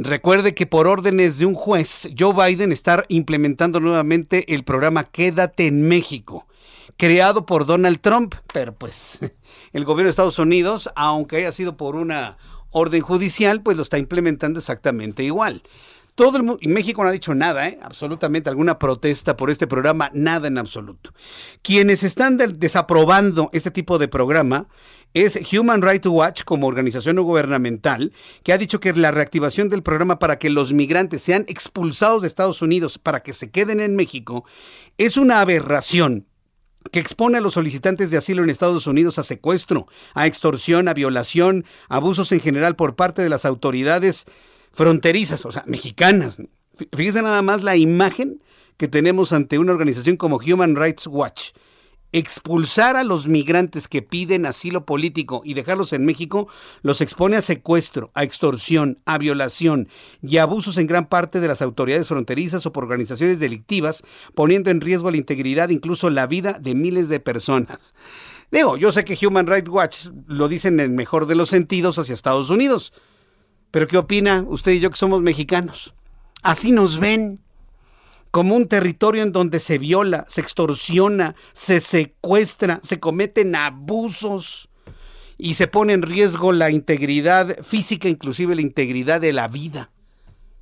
Recuerde que por órdenes de un juez, Joe Biden está implementando nuevamente el programa Quédate en México, creado por Donald Trump, pero pues el gobierno de Estados Unidos, aunque haya sido por una orden judicial, pues lo está implementando exactamente igual. Todo el mundo, y México no ha dicho nada, ¿eh? absolutamente alguna protesta por este programa, nada en absoluto. Quienes están desaprobando este tipo de programa es Human Rights Watch como organización no gubernamental, que ha dicho que la reactivación del programa para que los migrantes sean expulsados de Estados Unidos para que se queden en México es una aberración que expone a los solicitantes de asilo en Estados Unidos a secuestro, a extorsión, a violación, abusos en general por parte de las autoridades fronterizas, o sea, mexicanas. Fíjese nada más la imagen que tenemos ante una organización como Human Rights Watch, expulsar a los migrantes que piden asilo político y dejarlos en México los expone a secuestro, a extorsión, a violación y abusos en gran parte de las autoridades fronterizas o por organizaciones delictivas, poniendo en riesgo la integridad, incluso la vida de miles de personas. Digo, yo sé que Human Rights Watch lo dice en el mejor de los sentidos hacia Estados Unidos, pero ¿qué opina usted y yo que somos mexicanos? Así nos ven como un territorio en donde se viola, se extorsiona, se secuestra, se cometen abusos y se pone en riesgo la integridad física, inclusive la integridad de la vida.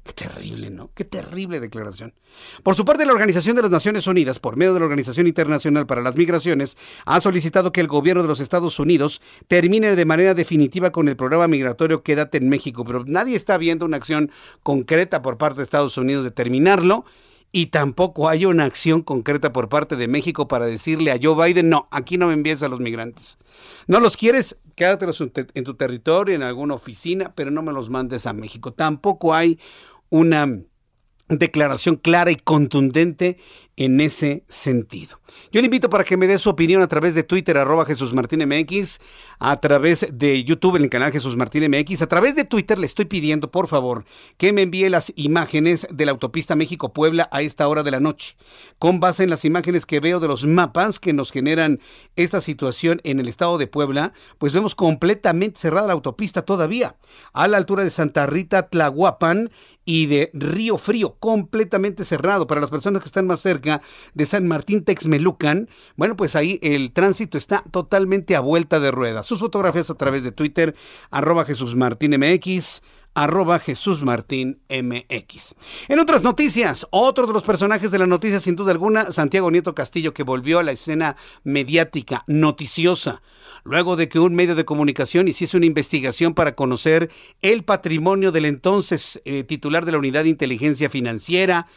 Qué terrible, ¿no? Qué terrible declaración. Por su parte, la Organización de las Naciones Unidas, por medio de la Organización Internacional para las Migraciones, ha solicitado que el gobierno de los Estados Unidos termine de manera definitiva con el programa migratorio Quédate en México, pero nadie está viendo una acción concreta por parte de Estados Unidos de terminarlo y tampoco hay una acción concreta por parte de México para decirle a Joe Biden, no, aquí no me envíes a los migrantes. No los quieres, quédatelos en tu territorio, en alguna oficina, pero no me los mandes a México. Tampoco hay una declaración clara y contundente en ese sentido. Yo le invito para que me dé su opinión a través de Twitter, arroba Jesús Martín MX, a través de YouTube en el canal Jesús Martín MX, a través de Twitter le estoy pidiendo, por favor, que me envíe las imágenes de la autopista México-Puebla a esta hora de la noche, con base en las imágenes que veo de los mapas que nos generan esta situación en el estado de Puebla, pues vemos completamente cerrada la autopista todavía, a la altura de Santa Rita, Tlahuapan y de Río Frío, completamente cerrado. Para las personas que están más cerca, de San Martín Texmelucan, bueno, pues ahí el tránsito está totalmente a vuelta de rueda. Sus fotografías a través de Twitter, arroba Jesús Martín MX, arroba Jesús Martín MX. En otras noticias, otro de los personajes de la noticia, sin duda alguna, Santiago Nieto Castillo, que volvió a la escena mediática, noticiosa, luego de que un medio de comunicación hiciese una investigación para conocer el patrimonio del entonces eh, titular de la Unidad de Inteligencia Financiera,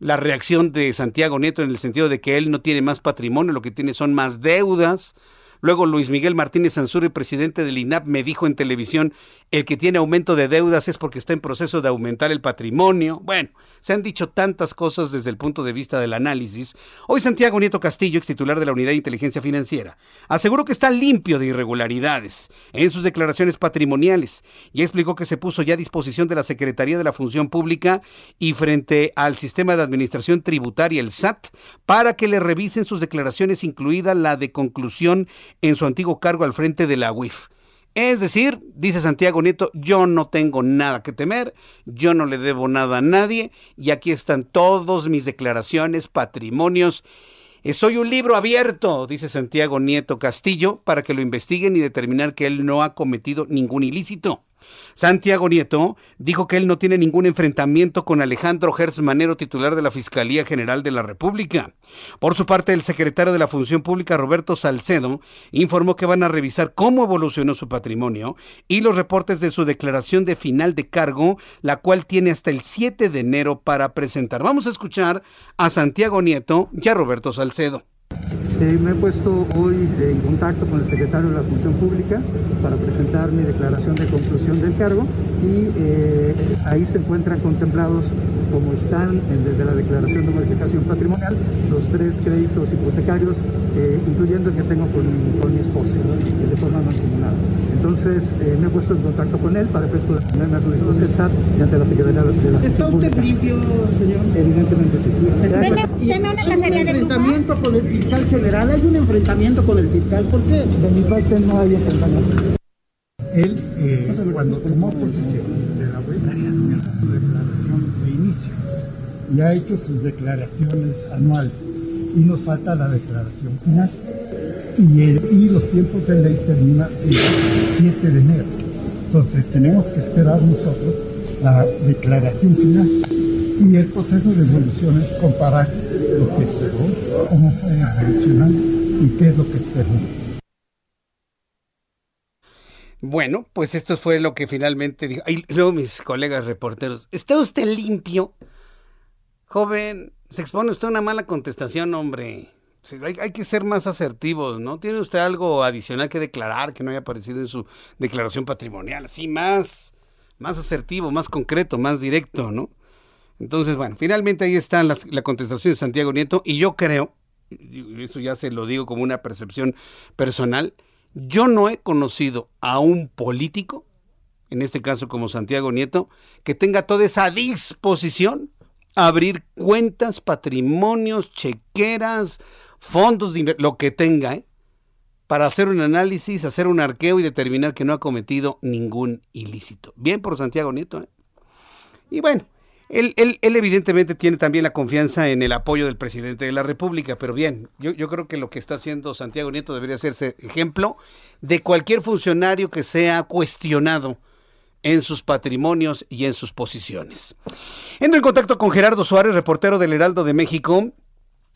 la reacción de Santiago Nieto en el sentido de que él no tiene más patrimonio, lo que tiene son más deudas. Luego Luis Miguel Martínez Sansuri, presidente del INAP, me dijo en televisión, el que tiene aumento de deudas es porque está en proceso de aumentar el patrimonio. Bueno, se han dicho tantas cosas desde el punto de vista del análisis. Hoy Santiago Nieto Castillo, ex titular de la Unidad de Inteligencia Financiera, aseguró que está limpio de irregularidades en sus declaraciones patrimoniales y explicó que se puso ya a disposición de la Secretaría de la Función Pública y frente al sistema de administración tributaria, el SAT, para que le revisen sus declaraciones, incluida la de conclusión en su antiguo cargo al frente de la UIF. Es decir, dice Santiago Nieto, yo no tengo nada que temer, yo no le debo nada a nadie y aquí están todas mis declaraciones, patrimonios. Eh, soy un libro abierto, dice Santiago Nieto Castillo, para que lo investiguen y determinar que él no ha cometido ningún ilícito. Santiago Nieto dijo que él no tiene ningún enfrentamiento con Alejandro Gertz Manero, titular de la Fiscalía General de la República. Por su parte, el secretario de la Función Pública, Roberto Salcedo, informó que van a revisar cómo evolucionó su patrimonio y los reportes de su declaración de final de cargo, la cual tiene hasta el 7 de enero para presentar. Vamos a escuchar a Santiago Nieto y a Roberto Salcedo. Eh, me he puesto hoy en contacto con el secretario de la Función Pública para presentar mi declaración de conclusión del cargo y eh, ahí se encuentran contemplados como están desde la declaración de modificación patrimonial los tres créditos hipotecarios, eh, incluyendo el que tengo con mi, con mi esposa, de forma mancomunada. Entonces me he puesto en contacto con él para efecto de ponerme a su disposición el SAT y ante la Secretaría de la ¿Está usted limpio, señor? Evidentemente sí. Deme, una cacería de enfrentamiento con el fiscal general, hay un enfrentamiento con el fiscal, ¿por qué? De mi parte no hay enfrentamiento. Él, eh, cuando tomó posesión de la hizo su declaración de inicio y ha hecho sus declaraciones anuales y nos falta la declaración final. Y, y los tiempos de ley terminan el 7 de enero. Entonces tenemos que esperar nosotros la declaración final y el proceso de evolución es comparar lo que esperó, cómo fue evolucionando y qué es lo que terminó. Bueno, pues esto fue lo que finalmente dijo. Y luego mis colegas reporteros, ¿está usted limpio? Joven, se expone usted a una mala contestación, hombre. Hay, hay, que ser más asertivos, ¿no? ¿Tiene usted algo adicional que declarar que no haya aparecido en su declaración patrimonial? Así más, más asertivo, más concreto, más directo, ¿no? Entonces, bueno, finalmente ahí está la, contestación de Santiago Nieto y yo creo, eso ya se lo digo como una percepción personal, yo no he conocido a un político, en este caso como Santiago Nieto, que tenga toda esa disposición a abrir cuentas, patrimonios, chequeras, fondos, de lo que tenga, ¿eh? para hacer un análisis, hacer un arqueo y determinar que no ha cometido ningún ilícito. Bien por Santiago Nieto. ¿eh? Y bueno, él, él, evidentemente tiene también la confianza en el apoyo del presidente de la República, pero bien, yo, yo creo que lo que está haciendo Santiago Nieto debería hacerse ejemplo de cualquier funcionario que sea cuestionado en sus patrimonios y en sus posiciones. Entro en contacto con Gerardo Suárez, reportero del Heraldo de México.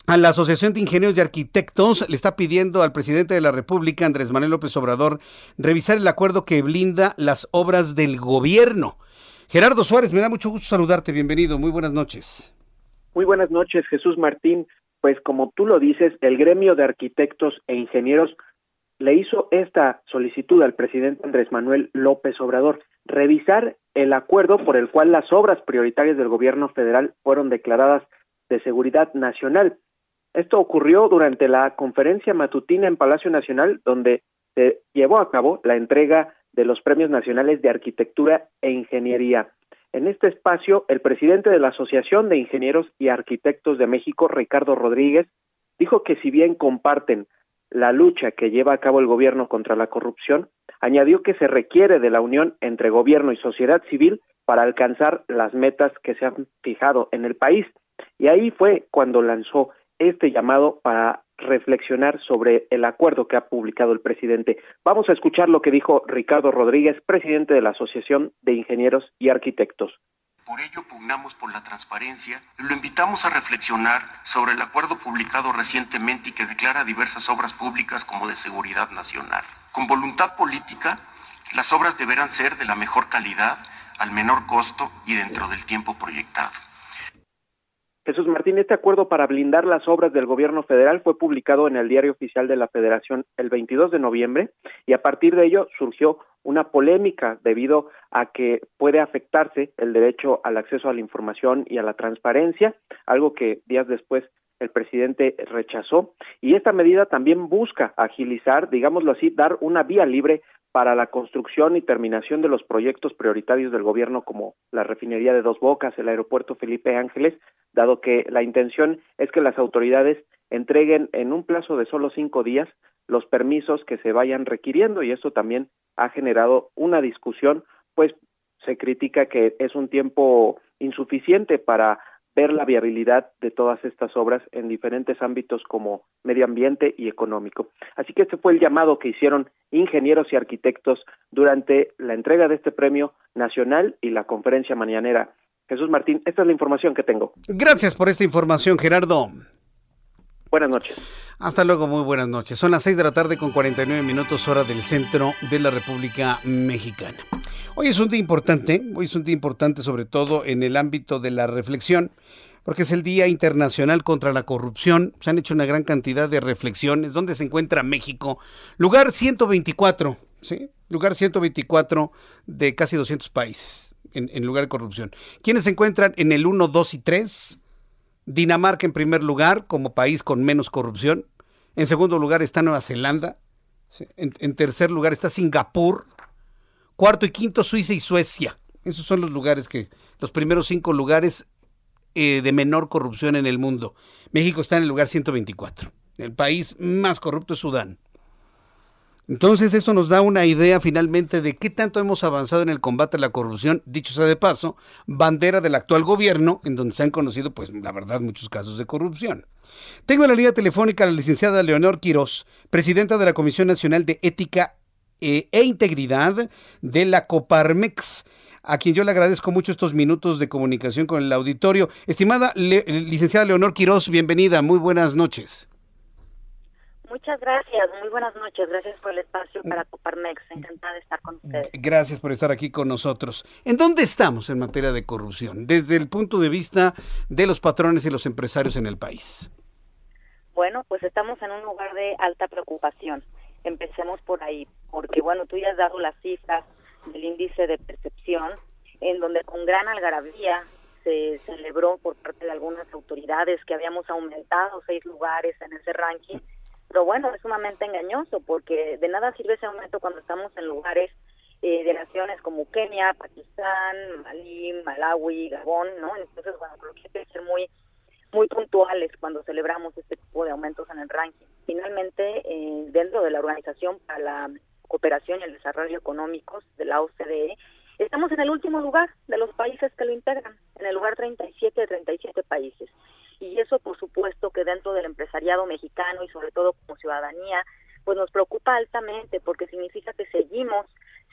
A la Asociación de Ingenieros y Arquitectos le está pidiendo al presidente de la República, Andrés Manuel López Obrador, revisar el acuerdo que blinda las obras del gobierno. Gerardo Suárez, me da mucho gusto saludarte, bienvenido, muy buenas noches. Muy buenas noches, Jesús Martín. Pues como tú lo dices, el gremio de arquitectos e ingenieros le hizo esta solicitud al presidente Andrés Manuel López Obrador, revisar el acuerdo por el cual las obras prioritarias del gobierno federal fueron declaradas de seguridad nacional. Esto ocurrió durante la conferencia matutina en Palacio Nacional, donde se llevó a cabo la entrega de los Premios Nacionales de Arquitectura e Ingeniería. En este espacio, el presidente de la Asociación de Ingenieros y Arquitectos de México, Ricardo Rodríguez, dijo que si bien comparten la lucha que lleva a cabo el gobierno contra la corrupción, añadió que se requiere de la unión entre gobierno y sociedad civil para alcanzar las metas que se han fijado en el país. y ahí fue cuando lanzó este llamado para reflexionar sobre el acuerdo que ha publicado el presidente. Vamos a escuchar lo que dijo Ricardo Rodríguez, presidente de la Asociación de Ingenieros y Arquitectos. Por ello pugnamos por la transparencia y lo invitamos a reflexionar sobre el acuerdo publicado recientemente y que declara diversas obras públicas como de seguridad nacional. Con voluntad política, las obras deberán ser de la mejor calidad, al menor costo y dentro del tiempo proyectado. Jesús Martín, este acuerdo para blindar las obras del gobierno federal fue publicado en el Diario Oficial de la Federación el 22 de noviembre y a partir de ello surgió una polémica debido a que puede afectarse el derecho al acceso a la información y a la transparencia, algo que días después el presidente rechazó. Y esta medida también busca agilizar, digámoslo así, dar una vía libre para la construcción y terminación de los proyectos prioritarios del gobierno como la refinería de Dos Bocas, el aeropuerto Felipe Ángeles, dado que la intención es que las autoridades entreguen en un plazo de solo cinco días los permisos que se vayan requiriendo. Y esto también ha generado una discusión, pues se critica que es un tiempo insuficiente para ver la viabilidad de todas estas obras en diferentes ámbitos como medio ambiente y económico. Así que este fue el llamado que hicieron ingenieros y arquitectos durante la entrega de este premio nacional y la conferencia mañanera. Jesús Martín, esta es la información que tengo. Gracias por esta información, Gerardo. Buenas noches. Hasta luego, muy buenas noches. Son las 6 de la tarde con 49 minutos hora del centro de la República Mexicana. Hoy es un día importante, hoy es un día importante sobre todo en el ámbito de la reflexión, porque es el Día Internacional contra la Corrupción. Se han hecho una gran cantidad de reflexiones. ¿Dónde se encuentra México? Lugar 124, ¿sí? Lugar 124 de casi 200 países en, en lugar de corrupción. ¿Quiénes se encuentran en el 1, 2 y 3? Dinamarca en primer lugar como país con menos corrupción. En segundo lugar está Nueva Zelanda. En, tercer lugar está Singapur. Cuarto y quinto, Suiza y Suecia. Esos son los lugares que, los primeros cinco lugares eh, de menor corrupción en el mundo. México está en el lugar 124. El país más corrupto es Sudán. Entonces esto nos da una idea finalmente de qué tanto hemos avanzado en el combate a la corrupción, dicho sea de paso, bandera del actual gobierno, en donde se han conocido, pues la verdad, muchos casos de corrupción. Tengo en la línea telefónica a la licenciada Leonor Quirós, presidenta de la Comisión Nacional de Ética eh, e Integridad de la Coparmex, a quien yo le agradezco mucho estos minutos de comunicación con el auditorio. Estimada licenciada Leonor Quirós, bienvenida, muy buenas noches. Muchas gracias, muy buenas noches, gracias por el espacio para Coparmex, encantada de estar con ustedes. Gracias por estar aquí con nosotros. ¿En dónde estamos en materia de corrupción, desde el punto de vista de los patrones y los empresarios en el país? Bueno, pues estamos en un lugar de alta preocupación. Empecemos por ahí, porque bueno, tú ya has dado las cifras del índice de percepción, en donde con gran algarabía se celebró por parte de algunas autoridades que habíamos aumentado seis lugares en ese ranking pero bueno, es sumamente engañoso porque de nada sirve ese aumento cuando estamos en lugares eh, de naciones como Kenia, Pakistán, Malí, Malawi, Gabón, ¿no? Entonces, bueno, creo que hay que ser muy muy puntuales cuando celebramos este tipo de aumentos en el ranking. Finalmente, eh, dentro de la Organización para la Cooperación y el Desarrollo Económicos de la OCDE, estamos en el último lugar de los países que lo integran, en el lugar 37 de 37 países y eso por supuesto que dentro del empresariado mexicano y sobre todo como ciudadanía pues nos preocupa altamente porque significa que seguimos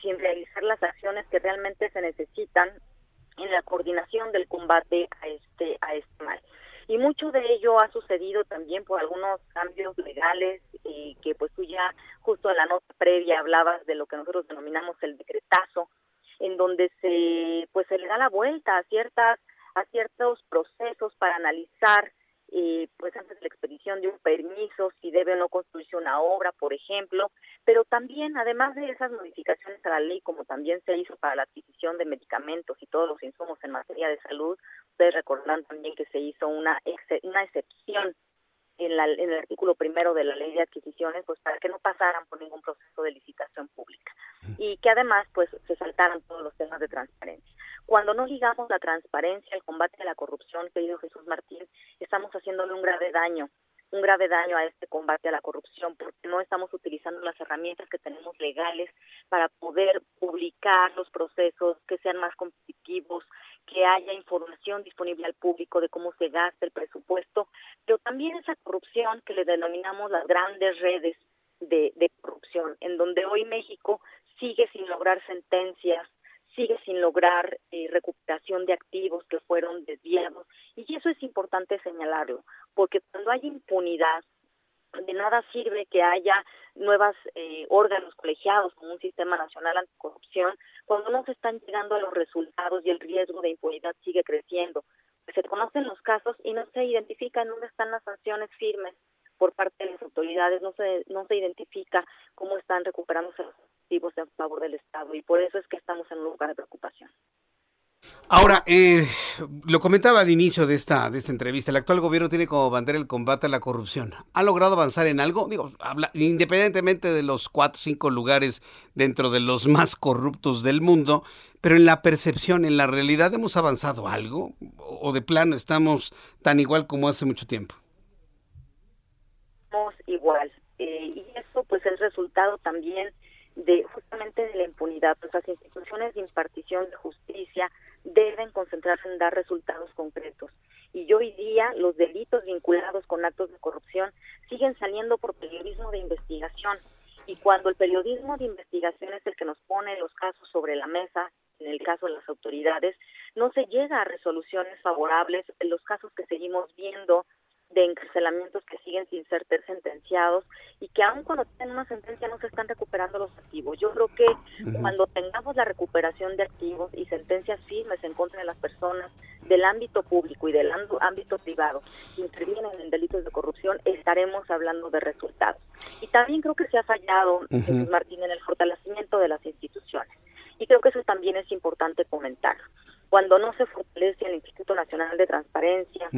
sin realizar las acciones que realmente se necesitan en la coordinación del combate a este a este mal. Y mucho de ello ha sucedido también por algunos cambios legales y que pues tú ya justo en la nota previa hablabas de lo que nosotros denominamos el decretazo en donde se pues se le da la vuelta a ciertas a ciertos procesos para analizar eh, pues antes de la expedición de un permiso, si debe o no construirse una obra, por ejemplo, pero también, además de esas modificaciones a la ley, como también se hizo para la adquisición de medicamentos y todos los insumos en materia de salud, ustedes recordarán también que se hizo una, una excepción en, la, en el artículo primero de la ley de adquisiciones, pues para que no pasaran por ningún proceso de licitación pública y que además pues se saltaran todos los temas de transparencia. Cuando no ligamos la transparencia al combate a la corrupción, querido Jesús Martín, estamos haciéndole un grave daño un grave daño a este combate a la corrupción porque no estamos utilizando las herramientas que tenemos legales para poder publicar los procesos que sean más competitivos, que haya información disponible al público de cómo se gasta el presupuesto, pero también esa corrupción que le denominamos las grandes redes de, de corrupción, en donde hoy México sigue sin lograr sentencias, sigue sin lograr eh, recuperación de activos que fueron desviados. Y eso es importante señalarlo, porque cuando hay impunidad, de nada sirve que haya nuevos eh, órganos colegiados como un sistema nacional anticorrupción cuando no se están llegando a los resultados y el riesgo de impunidad sigue creciendo. Se conocen los casos y no se identifican dónde están las sanciones firmes por parte de las autoridades, no se, no se identifica cómo están recuperándose los activos en favor del Estado y por eso es que estamos en un lugar de preocupación. Ahora, eh, lo comentaba al inicio de esta, de esta entrevista, el actual gobierno tiene como bandera el combate a la corrupción. ¿Ha logrado avanzar en algo? Digo, habla, independientemente de los cuatro o cinco lugares dentro de los más corruptos del mundo, pero en la percepción, en la realidad, ¿hemos avanzado algo? ¿O de plano estamos tan igual como hace mucho tiempo? Estamos igual. Eh, y eso pues es resultado también de justamente de la impunidad. Las instituciones de impartición de justicia deben concentrarse en dar resultados concretos. Y hoy día los delitos vinculados con actos de corrupción siguen saliendo por periodismo de investigación. Y cuando el periodismo de investigación es el que nos pone los casos sobre la mesa, en el caso de las autoridades, no se llega a resoluciones favorables. En los casos que seguimos viendo de encarcelamientos que siguen sin ser sentenciados y que aun cuando tienen una sentencia no se están recuperando los activos. Yo creo que cuando tengamos la recuperación de activos y sentencias firmes en contra de las personas del ámbito público y del ámbito privado que intervienen en delitos de corrupción, estaremos hablando de resultados. Y también creo que se ha fallado, Jesús Martín, en el fortalecimiento de las instituciones. Y creo que eso también es importante comentar cuando no se fortalece el Instituto Nacional de Transparencia,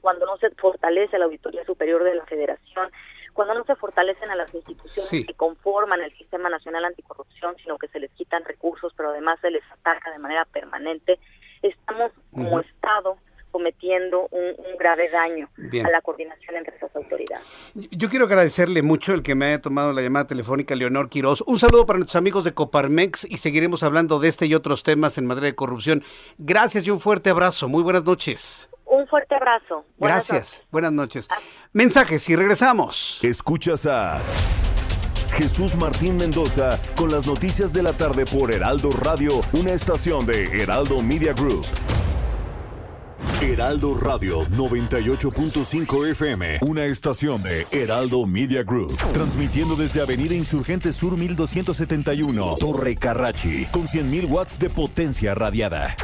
cuando no se fortalece la Auditoría Superior de la Federación, cuando no se fortalecen a las instituciones que conforman el Sistema Nacional Anticorrupción, sino que se les quitan recursos, pero además se les ataca de manera permanente, estamos como Estado cometiendo un, grave daño a la coordinación entre esas autoridades. Yo quiero agradecerle mucho el que me haya tomado la llamada telefónica, Leonor Quiroz. Un saludo para nuestros amigos de Coparmex y seguiremos hablando de este y otros temas en materia de corrupción. Gracias y un fuerte abrazo. Muy buenas noches. Un fuerte abrazo. Gracias. Buenas noches. Mensajes y regresamos. Escuchas a Jesús Martín Mendoza con las noticias de la tarde por Heraldo Radio, una estación de Heraldo Media Group. Heraldo Radio 98.5 FM, una estación de Heraldo Media Group, transmitiendo desde Avenida Insurgente Sur 1271, Torre Carrachi, con 100.000 watts de potencia radiada.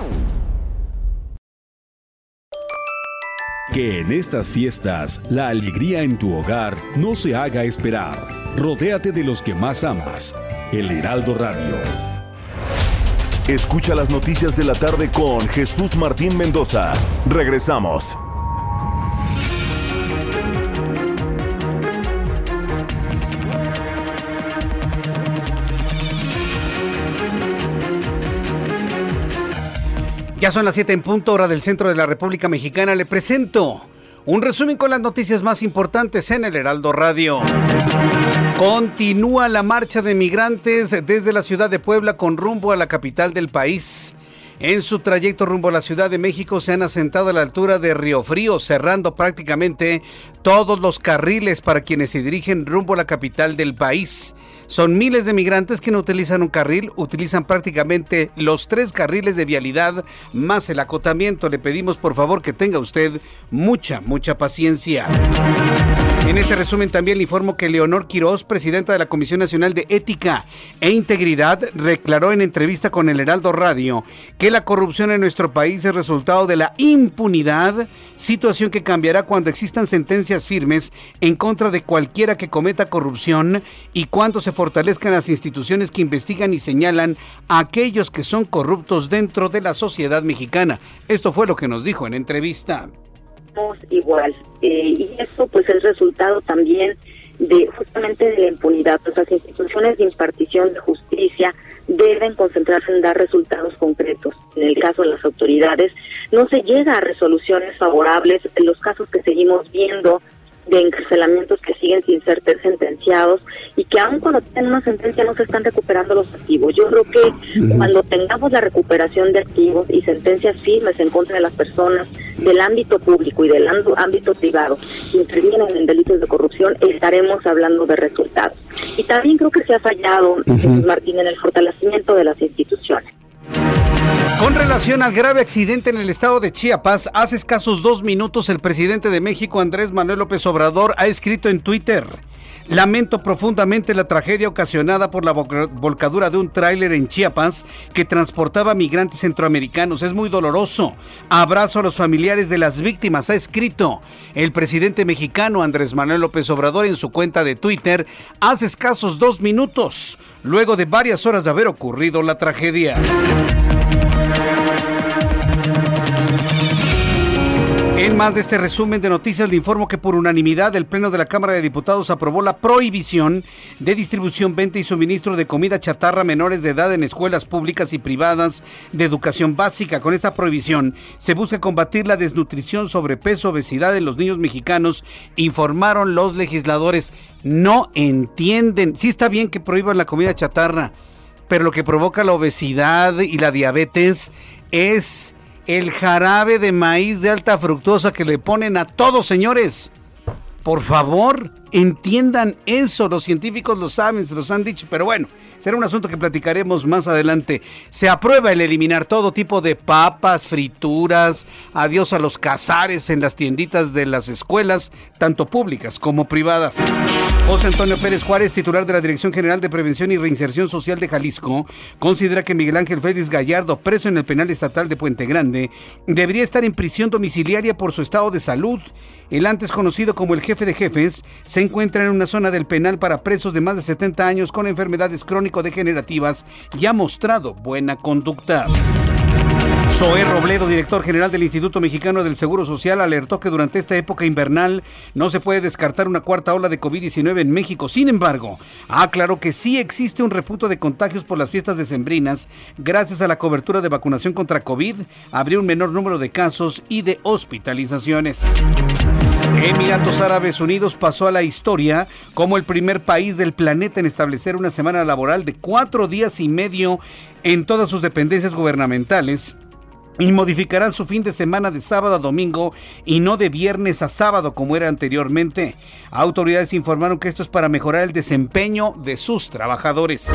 Que en estas fiestas la alegría en tu hogar no se haga esperar. Rodéate de los que más amas. El Heraldo Radio. Escucha las noticias de la tarde con Jesús Martín Mendoza. Regresamos. Ya son las 7 en punto, hora del centro de la República Mexicana. Le presento un resumen con las noticias más importantes en el Heraldo Radio. Continúa la marcha de migrantes desde la ciudad de Puebla con rumbo a la capital del país. En su trayecto rumbo a la Ciudad de México se han asentado a la altura de Río Frío, cerrando prácticamente todos los carriles para quienes se dirigen rumbo a la capital del país. Son miles de migrantes que no utilizan un carril, utilizan prácticamente los tres carriles de vialidad más el acotamiento. Le pedimos por favor que tenga usted mucha, mucha paciencia. En este resumen también le informo que Leonor Quiroz, presidenta de la Comisión Nacional de Ética e Integridad, declaró en entrevista con el Heraldo Radio que la corrupción en nuestro país es resultado de la impunidad, situación que cambiará cuando existan sentencias firmes en contra de cualquiera que cometa corrupción y cuando se fortalezcan las instituciones que investigan y señalan a aquellos que son corruptos dentro de la sociedad mexicana. Esto fue lo que nos dijo en entrevista igual. Eh, y eso pues es resultado también de justamente de la impunidad. Pues las instituciones de impartición de justicia deben concentrarse en dar resultados concretos. En el caso de las autoridades, no se llega a resoluciones favorables. En los casos que seguimos viendo de encarcelamientos que siguen sin ser sentenciados y que aun cuando tienen una sentencia no se están recuperando los activos. Yo creo que cuando tengamos la recuperación de activos y sentencias firmes en contra de las personas del ámbito público y del ámbito privado que intervienen en delitos de corrupción, estaremos hablando de resultados. Y también creo que se ha fallado, Martín, en el fortalecimiento de las instituciones. Con relación al grave accidente en el estado de Chiapas, hace escasos dos minutos el presidente de México, Andrés Manuel López Obrador, ha escrito en Twitter. Lamento profundamente la tragedia ocasionada por la volcadura de un tráiler en Chiapas que transportaba migrantes centroamericanos. Es muy doloroso. Abrazo a los familiares de las víctimas, ha escrito el presidente mexicano Andrés Manuel López Obrador en su cuenta de Twitter hace escasos dos minutos, luego de varias horas de haber ocurrido la tragedia. En más de este resumen de noticias, le informo que por unanimidad el Pleno de la Cámara de Diputados aprobó la prohibición de distribución, venta y suministro de comida chatarra a menores de edad en escuelas públicas y privadas de educación básica. Con esta prohibición se busca combatir la desnutrición, sobrepeso, obesidad en los niños mexicanos, informaron los legisladores. No entienden. Sí está bien que prohíban la comida chatarra, pero lo que provoca la obesidad y la diabetes es el jarabe de maíz de alta fructosa que le ponen a todos, señores. Por favor, entiendan eso. Los científicos lo saben, se los han dicho, pero bueno, será un asunto que platicaremos más adelante. Se aprueba el eliminar todo tipo de papas, frituras, adiós a los cazares en las tienditas de las escuelas, tanto públicas como privadas. José Antonio Pérez Juárez, titular de la Dirección General de Prevención y Reinserción Social de Jalisco, considera que Miguel Ángel Félix Gallardo, preso en el penal estatal de Puente Grande, debería estar en prisión domiciliaria por su estado de salud. El antes conocido como el jefe de jefes se encuentra en una zona del penal para presos de más de 70 años con enfermedades crónico-degenerativas y ha mostrado buena conducta. Zoé Robledo, director general del Instituto Mexicano del Seguro Social, alertó que durante esta época invernal no se puede descartar una cuarta ola de COVID-19 en México. Sin embargo, aclaró que sí existe un repunto de contagios por las fiestas decembrinas. Gracias a la cobertura de vacunación contra COVID, habría un menor número de casos y de hospitalizaciones. Emiratos Árabes Unidos pasó a la historia como el primer país del planeta en establecer una semana laboral de cuatro días y medio en todas sus dependencias gubernamentales y modificarán su fin de semana de sábado a domingo y no de viernes a sábado como era anteriormente. Autoridades informaron que esto es para mejorar el desempeño de sus trabajadores.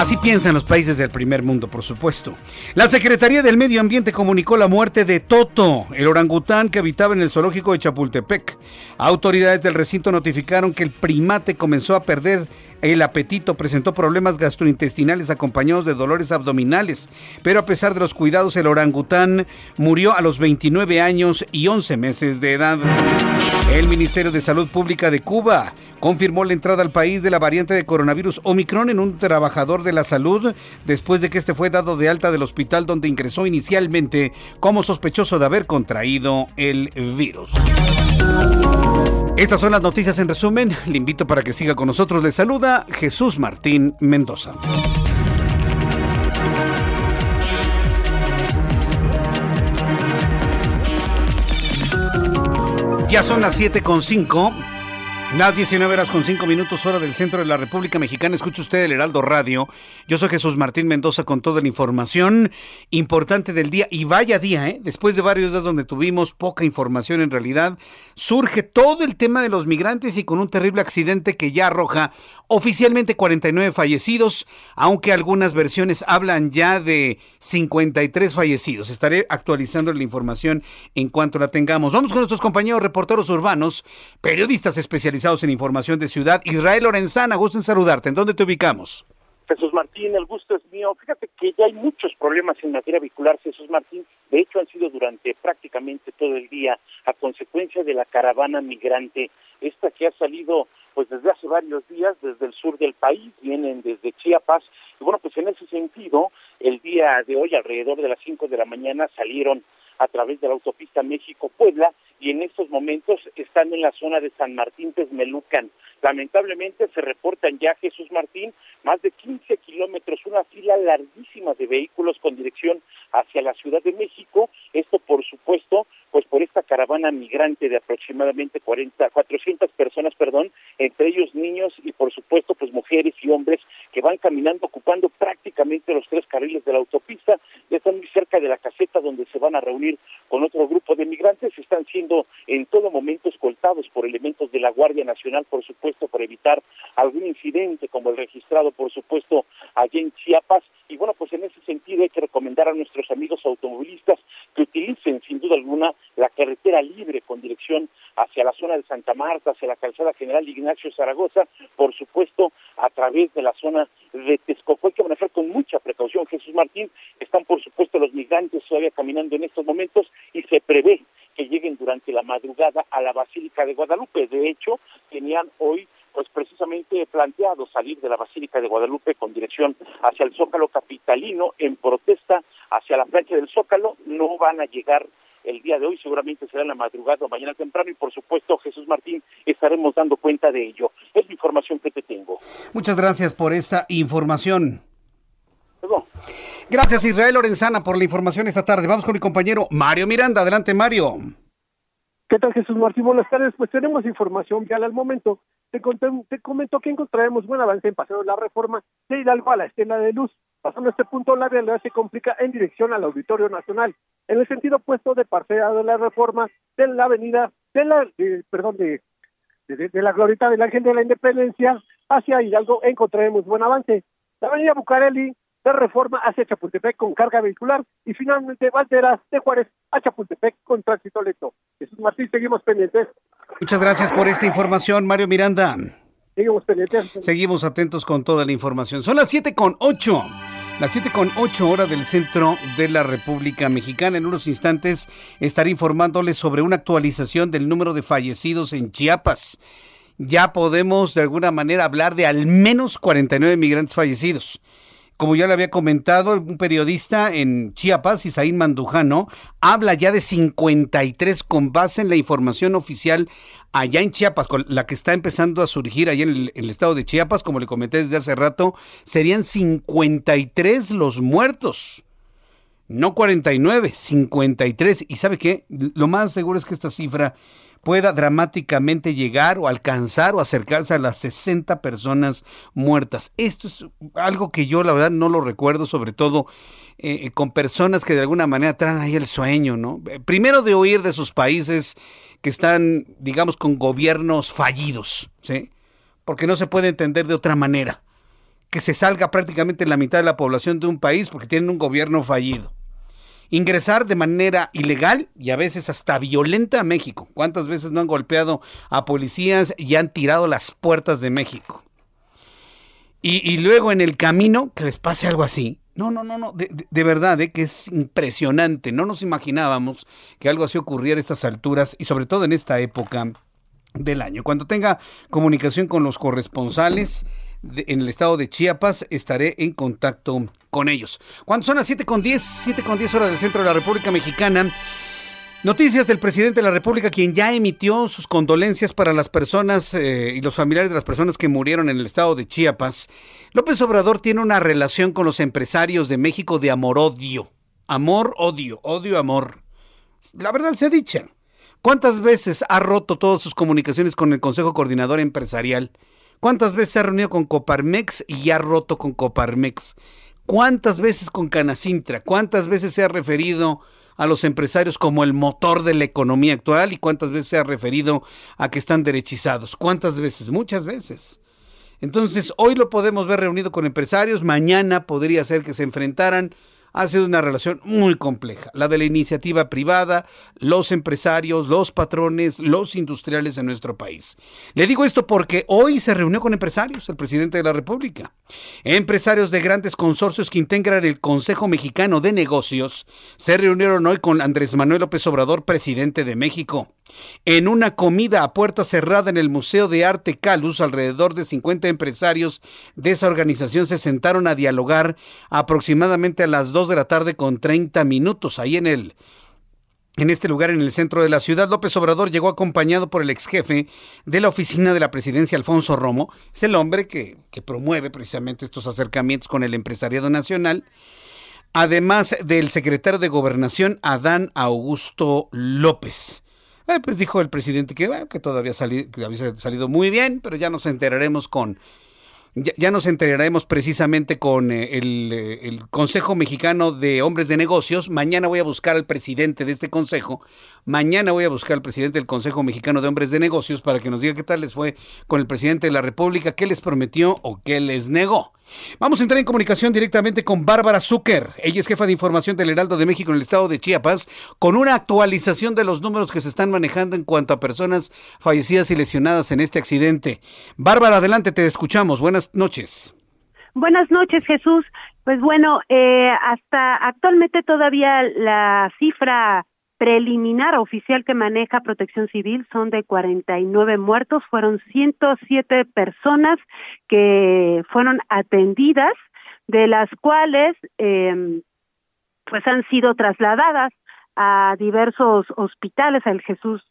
Así piensan los países del primer mundo, por supuesto. La Secretaría del Medio Ambiente comunicó la muerte de Toto, el orangután que habitaba en el zoológico de Chapultepec. Autoridades del recinto notificaron que el primate comenzó a perder el apetito, presentó problemas gastrointestinales acompañados de dolores abdominales, pero a pesar de los cuidados el orangután murió a los 29 años y 11 meses de edad. El Ministerio de Salud Pública de Cuba confirmó la entrada al país de la variante de coronavirus Omicron en un trabajador de la salud después de que este fue dado de alta del hospital donde ingresó inicialmente como sospechoso de haber contraído el virus. Estas son las noticias en resumen. Le invito para que siga con nosotros. Le saluda Jesús Martín Mendoza. Ya son las 7.5. Las 19 horas con 5 minutos hora del centro de la República Mexicana. Escucha usted el Heraldo Radio. Yo soy Jesús Martín Mendoza con toda la información importante del día. Y vaya día, ¿eh? Después de varios días donde tuvimos poca información en realidad, surge todo el tema de los migrantes y con un terrible accidente que ya arroja oficialmente 49 fallecidos, aunque algunas versiones hablan ya de 53 fallecidos. Estaré actualizando la información en cuanto la tengamos. Vamos con nuestros compañeros reporteros urbanos, periodistas especializados en información de ciudad. Israel Lorenzana, gusto en saludarte. ¿En dónde te ubicamos? Jesús Martín, el gusto es mío. Fíjate que ya hay muchos problemas en materia vehicular, Jesús Martín. De hecho, han sido durante prácticamente todo el día a consecuencia de la caravana migrante, esta que ha salido pues desde hace varios días, desde el sur del país, vienen desde Chiapas, y bueno, pues en ese sentido, el día de hoy, alrededor de las 5 de la mañana, salieron a través de la autopista México-Puebla y en estos momentos están en la zona de San Martín Texmelucan. Lamentablemente se reportan ya, Jesús Martín, más de 15 kilómetros, una fila larguísima de vehículos con dirección hacia la Ciudad de México. Esto, por supuesto, pues por esta caravana migrante de aproximadamente 40, 400 personas, perdón, entre ellos niños y por supuesto pues mujeres y hombres que van caminando ocupando prácticamente los tres carriles de la autopista, ya están muy cerca de la caseta donde se van a reunir con otro grupo de migrantes, están en todo momento escoltados por elementos de la Guardia Nacional, por supuesto, para evitar algún incidente como el registrado, por supuesto, allí en Chiapas. Y bueno, pues en ese sentido hay que recomendar a nuestros amigos automovilistas que utilicen sin duda alguna la carretera libre con dirección hacia la zona de Santa Marta, hacia la calzada General Ignacio Zaragoza, por supuesto a través de la zona de Texcoco. Hay que manejar con mucha precaución, Jesús Martín. Están por supuesto los migrantes todavía caminando en estos momentos y se prevé que lleguen durante la madrugada a la Basílica de Guadalupe. De hecho, tenían hoy pues precisamente planteado salir de la Basílica de Guadalupe con dirección hacia el Zócalo capitalino en protesta hacia la plancha del Zócalo, no van a llegar el día de hoy, seguramente será en la madrugada o mañana temprano y por supuesto Jesús Martín estaremos dando cuenta de ello. Es la información que te tengo. Muchas gracias por esta información. Gracias Israel Lorenzana por la información esta tarde. Vamos con mi compañero Mario Miranda. Adelante Mario. ¿Qué tal Jesús Martín? Buenas tardes. Pues tenemos información vial al momento. Te, te comento que encontraremos buen avance en Paseo de la Reforma de Hidalgo a la Estela de Luz. Pasando este punto, la vialidad se complica en dirección al Auditorio Nacional, en el sentido opuesto de Paseo de la Reforma de la avenida, de la, perdón, de, de, la Glorita del Ángel de la Independencia hacia Hidalgo encontraremos buen avance. La avenida Bucareli de Reforma hacia Chapultepec con carga vehicular y finalmente Valderas de Juárez a Chapultepec con tránsito lento. Jesús Martín, seguimos pendientes. Muchas gracias por esta información, Mario Miranda. Seguimos atentos con toda la información. Son las siete con ocho. Las siete con ocho horas del centro de la República Mexicana. En unos instantes estaré informándoles sobre una actualización del número de fallecidos en Chiapas. Ya podemos de alguna manera hablar de al menos 49 migrantes fallecidos. Como ya le había comentado, un periodista en Chiapas, Isaín Mandujano, habla ya de 53 con base en la información oficial allá en Chiapas, con la que está empezando a surgir allá en el, en el, estado de Chiapas, como le comenté desde hace rato, serían 53 los muertos. No 49, 53. ¿Y sabe qué? Lo más seguro es que esta cifra pueda dramáticamente llegar o alcanzar o acercarse a las 60 personas muertas. Esto es algo que yo la verdad no lo recuerdo, sobre todo eh, con personas que de alguna manera traen ahí el sueño, ¿no? Primero de oír de sus países que están, digamos, con gobiernos fallidos, ¿sí? Porque no se puede entender de otra manera. Que se salga prácticamente la mitad de la población de un país porque tienen un gobierno fallido ingresar de manera ilegal y a veces hasta violenta a México. ¿Cuántas veces no han golpeado a policías y han tirado las puertas de México? Y, luego en el camino que les pase algo así. No, no, no, no, de, verdad, ¿eh? que es impresionante. No nos imaginábamos que algo así ocurriera a estas alturas y sobre todo en esta época del año. Cuando tenga comunicación con los corresponsales, en el estado de Chiapas, estaré en contacto con ellos. Cuando son las 7 con 10, 7 con 10 horas del centro de la República Mexicana, Noticias del presidente de la República, quien ya emitió sus condolencias para las personas eh, y los familiares de las personas que murieron en el estado de Chiapas. López Obrador tiene una relación con los empresarios de México de amor-odio. Amor-odio, odio-amor. La verdad se ha dicho. ¿Cuántas veces ha roto todas sus comunicaciones con el Consejo Coordinador Empresarial? ¿Cuántas veces se ha reunido con Coparmex y ha roto con Coparmex? ¿Cuántas veces con Canacintra? ¿Cuántas veces se ha referido a los empresarios como el motor de la economía actual y cuántas veces se ha referido a que están derechizados? ¿Cuántas veces? Muchas veces. Entonces, hoy lo podemos ver reunido con empresarios, mañana podría ser que se enfrentaran ha sido una relación muy compleja, la de la iniciativa privada, los empresarios, los patrones, los industriales en nuestro país. Le digo esto porque hoy se reunió con empresarios el presidente de la República. Empresarios de grandes consorcios que integran el Consejo Mexicano de Negocios se reunieron hoy con Andrés Manuel López Obrador, presidente de México. En una comida a puerta cerrada en el Museo de Arte Calus, alrededor de 50 empresarios de esa organización se sentaron a dialogar aproximadamente a las 2 de la tarde con 30 minutos ahí en el en este lugar, en el centro de la ciudad, López Obrador llegó acompañado por el ex jefe de la oficina de la presidencia, Alfonso Romo. Es el hombre que, que promueve precisamente estos acercamientos con el empresariado nacional. Además del secretario de Gobernación, Adán Augusto López. Eh, pues dijo el presidente que, que todo había, salido muy bien, pero ya nos enteraremos con ya, nos enteraremos precisamente con eh, eh, el, Consejo Mexicano de Hombres de Negocios. Mañana voy a buscar al presidente de este consejo. Mañana voy a buscar al presidente del Consejo Mexicano de Hombres de Negocios para que nos diga qué tal les fue con el presidente de la República, qué les prometió o qué les negó. Vamos a entrar en comunicación directamente con Bárbara Zucker. Ella es jefa de información del Heraldo de México en el estado de Chiapas, con una actualización de los números que se están manejando en cuanto a personas fallecidas y lesionadas en este accidente. Bárbara, adelante, te escuchamos. Buenas noches. Buenas noches, Jesús. Pues bueno, eh, hasta actualmente todavía la cifra preliminar oficial que maneja Protección Civil son de 49 muertos, fueron 107 personas que fueron atendidas, de las cuales eh, pues han sido trasladadas a diversos hospitales, al Jesús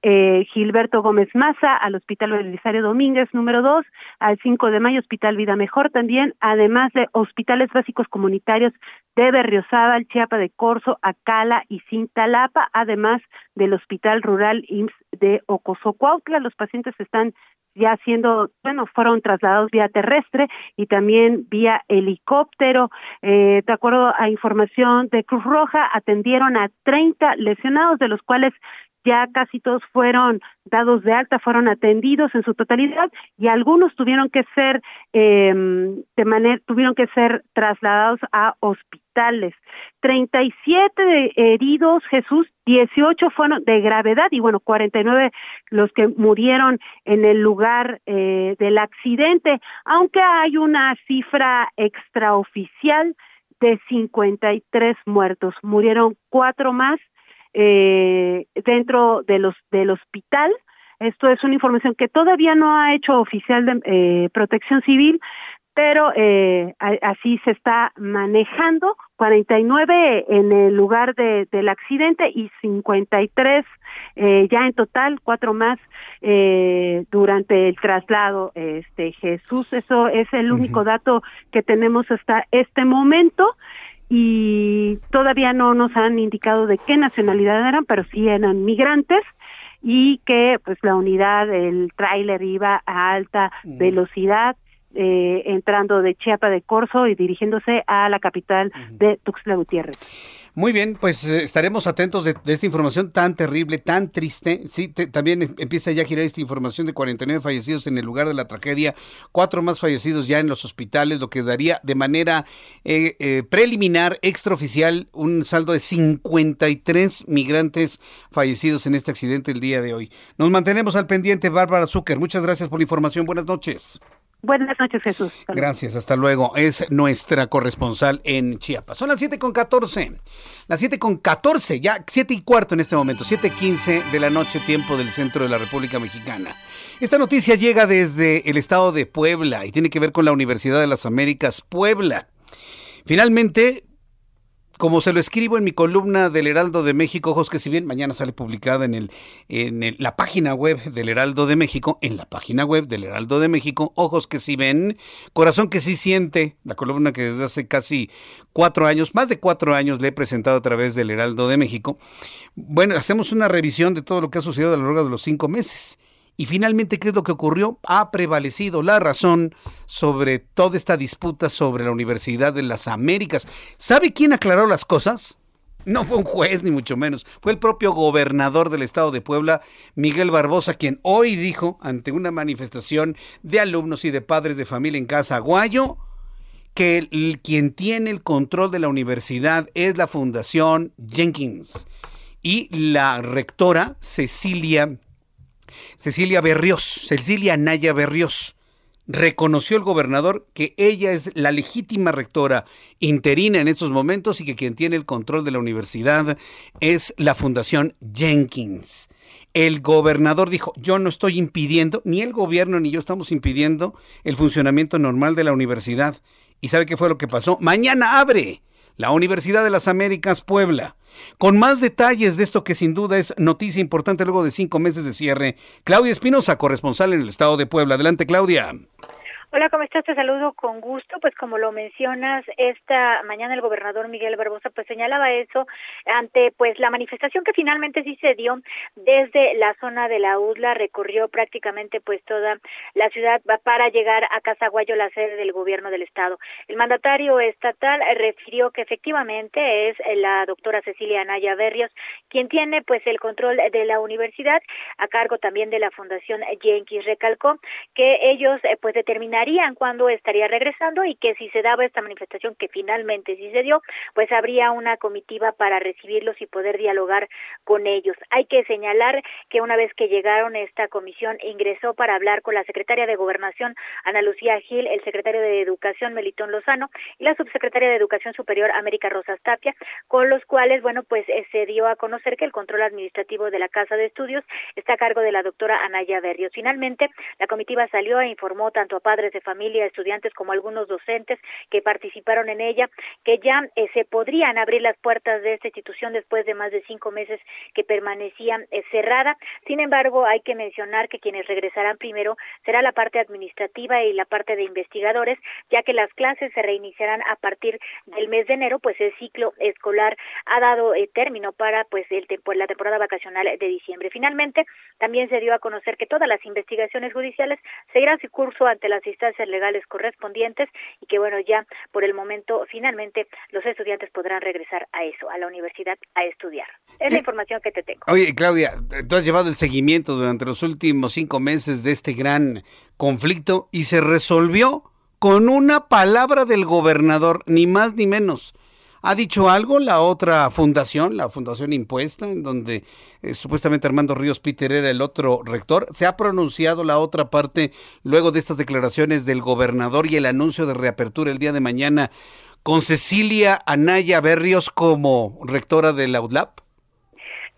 eh, Gilberto Gómez Maza al Hospital Belisario Domínguez número 2, al 5 de mayo Hospital Vida Mejor también, además de hospitales básicos comunitarios de Berriozábal, Chiapa de Corzo, Acala y Cintalapa, además del Hospital Rural IMSS de Ocosocuautla. Los pacientes están ya siendo, bueno, fueron trasladados vía terrestre y también vía helicóptero. Eh, de acuerdo a información de Cruz Roja, atendieron a 30 lesionados, de los cuales ya casi todos fueron dados de alta, fueron atendidos en su totalidad y algunos tuvieron que ser eh, de manera tuvieron que ser trasladados a hospitales. 37 de heridos, Jesús, 18 fueron de gravedad y bueno, 49 los que murieron en el lugar eh, del accidente, aunque hay una cifra extraoficial de 53 muertos, murieron cuatro más eh, dentro de los, del hospital. Esto es una información que todavía no ha hecho oficial de eh, Protección Civil, pero eh, así se está manejando. 49 en el lugar de, del accidente y 53 eh, ya en total, cuatro más eh, durante el traslado. Este Jesús, eso es el único dato que tenemos hasta este momento y todavía no nos han indicado de qué nacionalidad eran, pero sí eran migrantes y que pues la unidad, el tráiler iba a alta velocidad eh, entrando de Chiapa de Corzo y dirigiéndose a la capital de Tuxtla Gutiérrez. Muy bien, pues eh, estaremos atentos de, esta información tan terrible, tan triste. Sí, también em, empieza ya a girar esta información de 49 fallecidos en el lugar de la tragedia, cuatro más fallecidos ya en los hospitales, lo que daría de manera eh, eh, preliminar, extraoficial, un saldo de 53 migrantes fallecidos en este accidente el día de hoy. Nos mantenemos al pendiente, Bárbara Zucker. Muchas gracias por la información. Buenas noches. Buenas noches, Jesús. Gracias, hasta luego. Es nuestra corresponsal en Chiapas. Son las 7 con 14. Las 7 con 14, ya 7 y cuarto en este momento, 7.15 de la noche, tiempo del centro de la República Mexicana. Esta noticia llega desde el estado de Puebla y tiene que ver con la Universidad de las Américas Puebla. Finalmente, como se lo escribo en mi columna del Heraldo de México, ojos que si bien mañana sale publicada en, el, la página web del Heraldo de México, en la página web del Heraldo de México, ojos que si ven, corazón que sí siente, la columna que desde hace casi cuatro años, más de cuatro años le he presentado a través del Heraldo de México. Bueno, hacemos una revisión de todo lo que ha sucedido a lo largo de los cinco meses. Y finalmente, ¿qué es lo que ocurrió? Ha prevalecido la razón sobre toda esta disputa sobre la Universidad de las Américas. ¿Sabe quién aclaró las cosas? No fue un juez, ni mucho menos. Fue el propio gobernador del estado de Puebla, Miguel Barbosa, quien hoy dijo, ante una manifestación de alumnos y de padres de familia en Casa Guayo, que quien tiene el control de la universidad es la Fundación Jenkins. Y la rectora, Cecilia Cecilia Berrios, Cecilia Naya Berrios, reconoció el gobernador que ella es la legítima rectora interina en estos momentos y que quien tiene el control de la universidad es la Fundación Jenkins. El gobernador dijo, yo no estoy impidiendo, ni el gobierno ni yo estamos impidiendo el funcionamiento normal de la universidad. ¿Y sabe qué fue lo que pasó? Mañana abre la Universidad de las Américas Puebla. Con más detalles de esto que sin duda es noticia importante luego de cinco meses de cierre, Claudia Espinosa, corresponsal en el estado de Puebla. Adelante, Claudia. Hola, ¿cómo estás? Te saludo con gusto. Pues como lo mencionas, esta mañana el gobernador Miguel Barbosa pues señalaba eso ante pues la manifestación que finalmente sí se dio desde la zona de la UDLA, recorrió prácticamente pues toda la ciudad para llegar a Casaguayo, la sede del gobierno del estado. El mandatario estatal refirió que efectivamente es la doctora Cecilia Anaya Berrios quien tiene pues el control de la universidad a cargo también de la Fundación Jenkins. Recalcó que ellos eh, pues determinarían cuándo estaría regresando y que si se daba esta manifestación que finalmente sí se dio, pues habría una comitiva para recibirlos y poder dialogar con ellos. Hay que señalar que una vez que llegaron esta comisión ingresó para hablar con la secretaria de Gobernación Ana Lucía Gil, el secretario de Educación Melitón Lozano y la subsecretaria de Educación Superior América Rosas Tapia, con los cuales, bueno, pues eh, se dio a conocer que el control administrativo de la Casa de Estudios está a cargo de la doctora Anaya Berrios. Finalmente, la comitiva salió e informó tanto a padres de familia, estudiantes como algunos docentes que participaron en ella, que ya eh, se podrían abrir las puertas de esta institución después de más de cinco meses que permanecían eh, cerrada. Sin embargo, hay que mencionar que quienes regresarán primero será la parte administrativa y la parte de investigadores, ya que las clases se reiniciarán a partir del mes de enero, pues el ciclo escolar ha dado eh, término para pues el la temporada vacacional de diciembre. Finalmente, también se dio a conocer que todas las investigaciones judiciales seguirán su curso ante las instancias legales correspondientes y que bueno, ya por el momento finalmente los estudiantes podrán regresar a eso, a la universidad a estudiar. Es la información que te tengo. Oye, Claudia, tú has llevado el seguimiento durante los últimos cinco meses de este gran conflicto y se resolvió con una palabra del gobernador, ni más ni menos. ¿Ha dicho algo la otra fundación, la fundación impuesta, en donde eh, supuestamente Armando Ríos Peter era el otro rector? ¿Se ha pronunciado la otra parte luego de estas declaraciones del gobernador y el anuncio de reapertura el día de mañana con Cecilia Anaya Berrios como rectora de la UDLAP?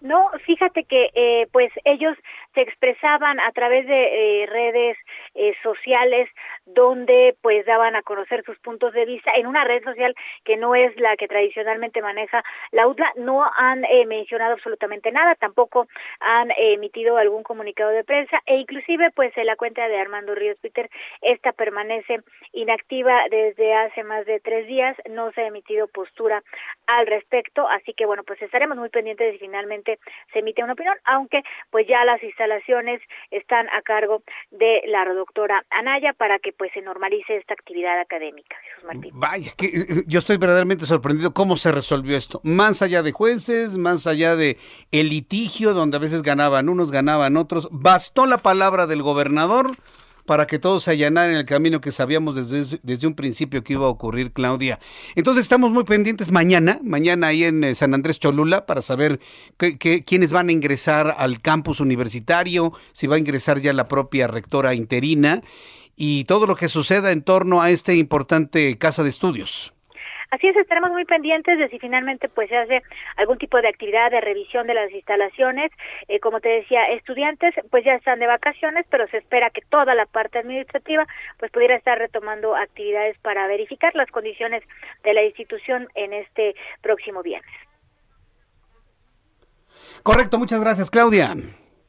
No, fíjate que eh, pues ellos se expresaban a través de eh, redes eh, sociales donde pues daban a conocer sus puntos de vista en una red social que no es la que tradicionalmente maneja la UDLA. No han eh, mencionado absolutamente nada tampoco han emitido algún comunicado de prensa e inclusive pues en la cuenta de Armando Ríos Peter esta permanece inactiva desde hace más de tres días no se ha emitido postura al respecto así que bueno pues estaremos muy pendientes de si finalmente se emite una opinión aunque pues ya las instalaciones están a cargo de la doctora Anaya para que pues se normalice esta actividad académica, Jesús Martín. Vaya, que eh, yo estoy verdaderamente sorprendido cómo se resolvió esto. Más allá de jueces, más allá de el litigio donde a veces ganaban unos, ganaban otros, bastó la palabra del gobernador para que todos se allanaran el camino que sabíamos desde, desde un principio que iba a ocurrir, Claudia. Entonces estamos muy pendientes mañana, mañana ahí en eh, San Andrés Cholula, para saber quiénes van a ingresar al campus universitario, si va a ingresar ya la propia rectora interina y todo lo que suceda en torno a esta importante casa de estudios. Así es, estaremos muy pendientes de si finalmente pues se hace algún tipo de actividad de revisión de las instalaciones. Eh, como te decía, estudiantes pues ya están de vacaciones, pero se espera que toda la parte administrativa pues pudiera estar retomando actividades para verificar las condiciones de la institución en este próximo viernes. Correcto, muchas gracias, Claudia.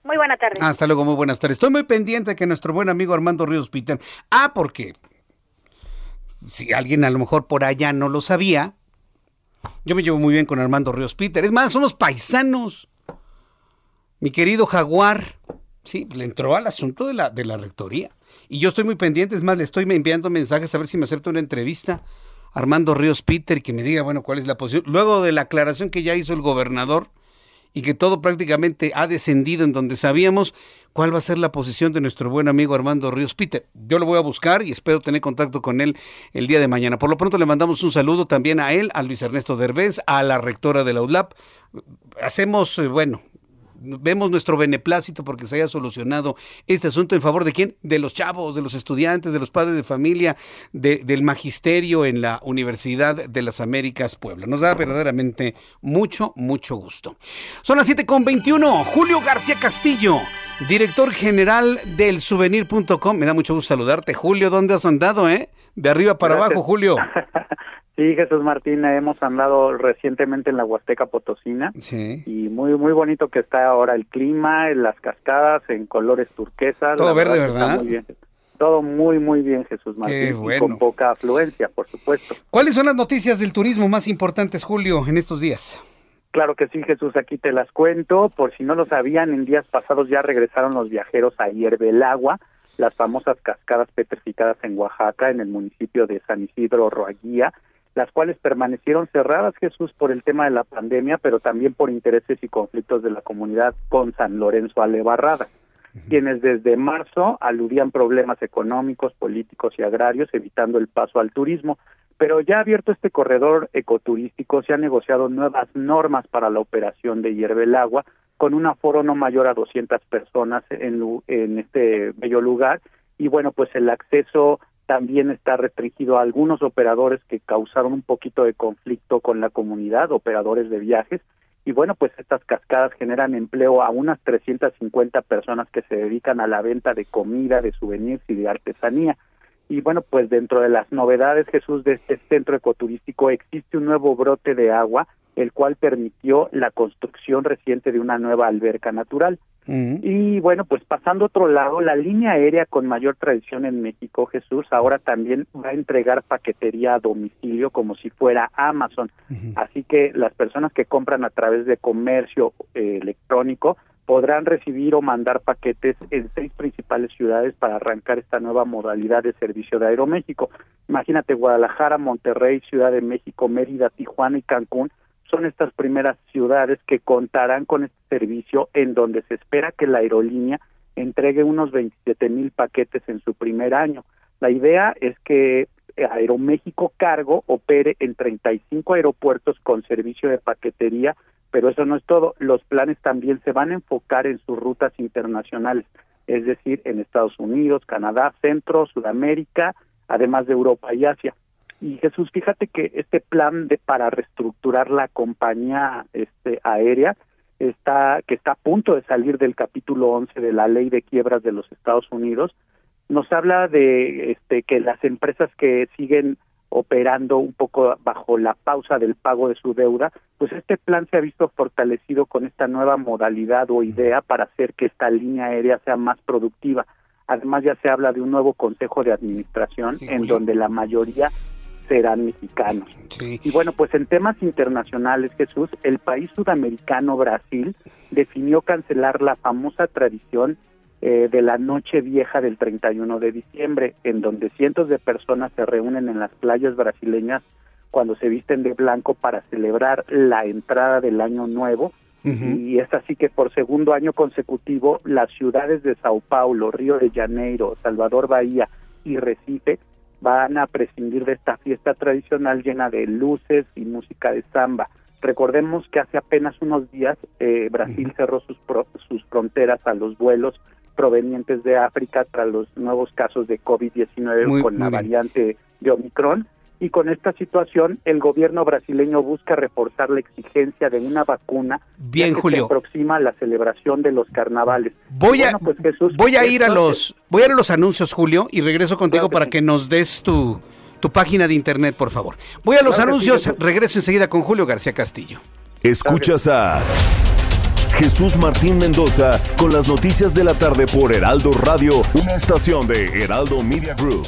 Muy buenas tardes. Hasta luego, muy buenas tardes. Estoy muy pendiente de que nuestro buen amigo Armando Ríos Peter. Ah, porque si alguien a lo mejor por allá no lo sabía, yo me llevo muy bien con Armando Ríos Peter. Es más, somos paisanos. Mi querido Jaguar, sí, le entró al asunto de la, de la rectoría. Y yo estoy muy pendiente, es más, le estoy enviando mensajes a ver si me acepta una entrevista. Armando Ríos Peter que me diga, bueno, cuál es la posición. Luego de la aclaración que ya hizo el gobernador, y que todo prácticamente ha descendido en donde sabíamos cuál va a ser la posición de nuestro buen amigo Armando Ríos Pite. Yo lo voy a buscar y espero tener contacto con él el día de mañana. Por lo pronto le mandamos un saludo también a él, a Luis Ernesto Derbez, a la rectora de la ULAP. Hacemos, eh, bueno, vemos nuestro beneplácito porque se haya solucionado este asunto en favor de quién? De los chavos, de los estudiantes, de los padres de familia, del magisterio en la Universidad de las Américas Puebla. Nos da verdaderamente mucho, mucho gusto. Son las 7.21. Julio García Castillo, director general del souvenir.com. Me da mucho gusto saludarte. Julio, ¿dónde has andado, eh? De arriba para abajo, Julio. Sí, Jesús Martín, hemos andado recientemente en la Huasteca Potosina sí. y muy muy bonito que está ahora el clima, las cascadas en colores turquesas. Todo verde, ¿verdad? Muy bien. Todo muy, muy bien, Jesús Martín. y con poca afluencia, por supuesto. ¿Cuáles son las noticias del turismo más importantes, Julio, en estos días? Claro que sí, Jesús, aquí te las cuento. Por si no lo sabían, en días pasados ya regresaron los viajeros a Hierbelagua, las famosas cascadas petrificadas en Oaxaca, en el municipio de San Isidro Roaguía, las cuales permanecieron cerradas, Jesús, por el tema de la pandemia, pero también por intereses y conflictos de la comunidad con San Lorenzo Alebarrada quienes desde marzo aludían problemas económicos, políticos y agrarios, evitando el paso al turismo. Pero ya abierto este corredor ecoturístico, se han negociado nuevas normas para la operación de Hierve el Agua, con un aforo no mayor a 200 personas en, en este bello lugar. Y bueno, pues el acceso también está restringido a algunos operadores que causaron un poquito de conflicto con la comunidad, operadores de viajes, y bueno, pues estas cascadas generan empleo a unas 350 personas que se dedican a la venta de comida, de souvenirs y de artesanía. Y bueno, pues dentro de las novedades, Jesús, de este centro ecoturístico existe un nuevo brote de agua, el cual permitió la construcción reciente de una nueva alberca natural. Y bueno, pues pasando a otro lado, la línea aérea con mayor tradición en México, Jesús, ahora también va a entregar paquetería a domicilio como si fuera Amazon. Así que las personas que compran a través de comercio eh, electrónico podrán recibir o mandar paquetes en seis principales ciudades para arrancar esta nueva modalidad de servicio de Aeroméxico. Imagínate Guadalajara, Monterrey, Ciudad de México, Mérida, Tijuana y Cancún son estas primeras ciudades que contarán con este servicio en donde se espera que la aerolínea entregue unos 27 mil paquetes en su primer año. La idea es que Aeroméxico Cargo opere en 35 aeropuertos con servicio de paquetería, pero eso no es todo. Los planes también se van a enfocar en sus rutas internacionales, es decir, en Estados Unidos, Canadá, Centro, Sudamérica, además de Europa y Asia. Y Jesús, fíjate que este plan de para reestructurar la compañía este aérea está que está a punto de salir del capítulo 11 de la Ley de Quiebras de los Estados Unidos nos habla de este que las empresas que siguen operando un poco bajo la pausa del pago de su deuda, pues este plan se ha visto fortalecido con esta nueva modalidad o idea para hacer que esta línea aérea sea más productiva. Además ya se habla de un nuevo consejo de administración en donde la mayoría serán mexicanos. Y bueno, pues en temas internacionales, Jesús, el país sudamericano Brasil definió cancelar la famosa tradición eh, de la noche vieja del 31 de diciembre, en donde cientos de personas se reúnen en las playas brasileñas cuando se visten de blanco para celebrar la entrada del año nuevo. Y es así que por segundo año consecutivo las ciudades de Sao Paulo, Río de Janeiro, Salvador Bahía y Recife van a prescindir de esta fiesta tradicional llena de luces y música de samba. Recordemos que hace apenas unos días eh, Brasil cerró sus, sus fronteras a los vuelos provenientes de África tras los nuevos casos de COVID-19 con la variante de Omicron y con esta situación el gobierno brasileño busca reforzar la exigencia de una vacuna bien que Julio. se aproxima la celebración de los carnavales. Voy a pues, voy a ir a los voy a ir a los anuncios Julio y regreso contigo para que nos des tu tu página de internet por favor. Voy a los anuncios regreso enseguida con Julio García Castillo. Escuchas a Jesús Martín Mendoza con las noticias de la tarde por Heraldo Radio una estación de Heraldo Media Group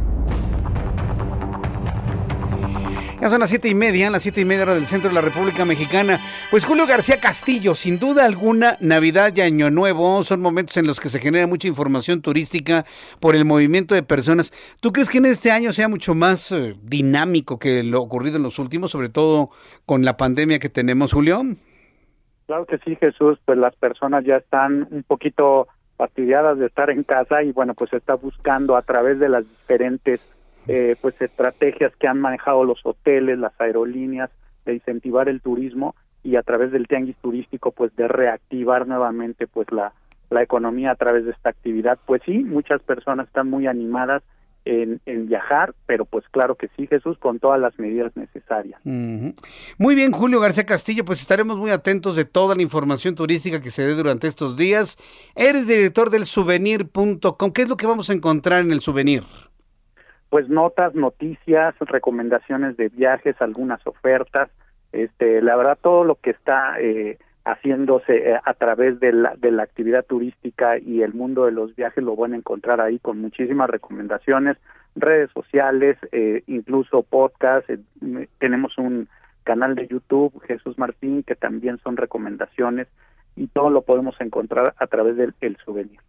Ya son las siete y media, las siete y media hora del centro de la República Mexicana. Pues Julio García Castillo, sin duda alguna, Navidad y Año Nuevo son momentos en los que se genera mucha información turística por el movimiento de personas. ¿Tú crees que en este año sea mucho más eh, dinámico que lo ocurrido en los últimos, sobre todo con la pandemia que tenemos, Julio? Claro que sí, Jesús, pues las personas ya están un poquito fastidiadas de estar en casa y bueno, pues está buscando a través de las diferentes eh, pues estrategias que han manejado los hoteles, las aerolíneas de incentivar el turismo y a través del tianguis turístico pues de reactivar nuevamente pues la la economía a través de esta actividad. Pues sí, muchas personas están muy animadas en, viajar, pero pues claro que sí, Jesús, con todas las medidas necesarias. Muy bien, Julio García Castillo, pues estaremos muy atentos de toda la información turística que se dé durante estos días. Eres director del souvenir.com. ¿Qué es lo que vamos a encontrar en el souvenir? Pues notas, noticias, recomendaciones de viajes, algunas ofertas. Este, la verdad, todo lo que está eh, haciéndose eh, a través de la, de la actividad turística y el mundo de los viajes lo van a encontrar ahí con muchísimas recomendaciones, redes sociales, eh, incluso podcast, eh, tenemos un canal de YouTube, Jesús Martín, que también son recomendaciones y todo lo podemos encontrar a través del el souvenir.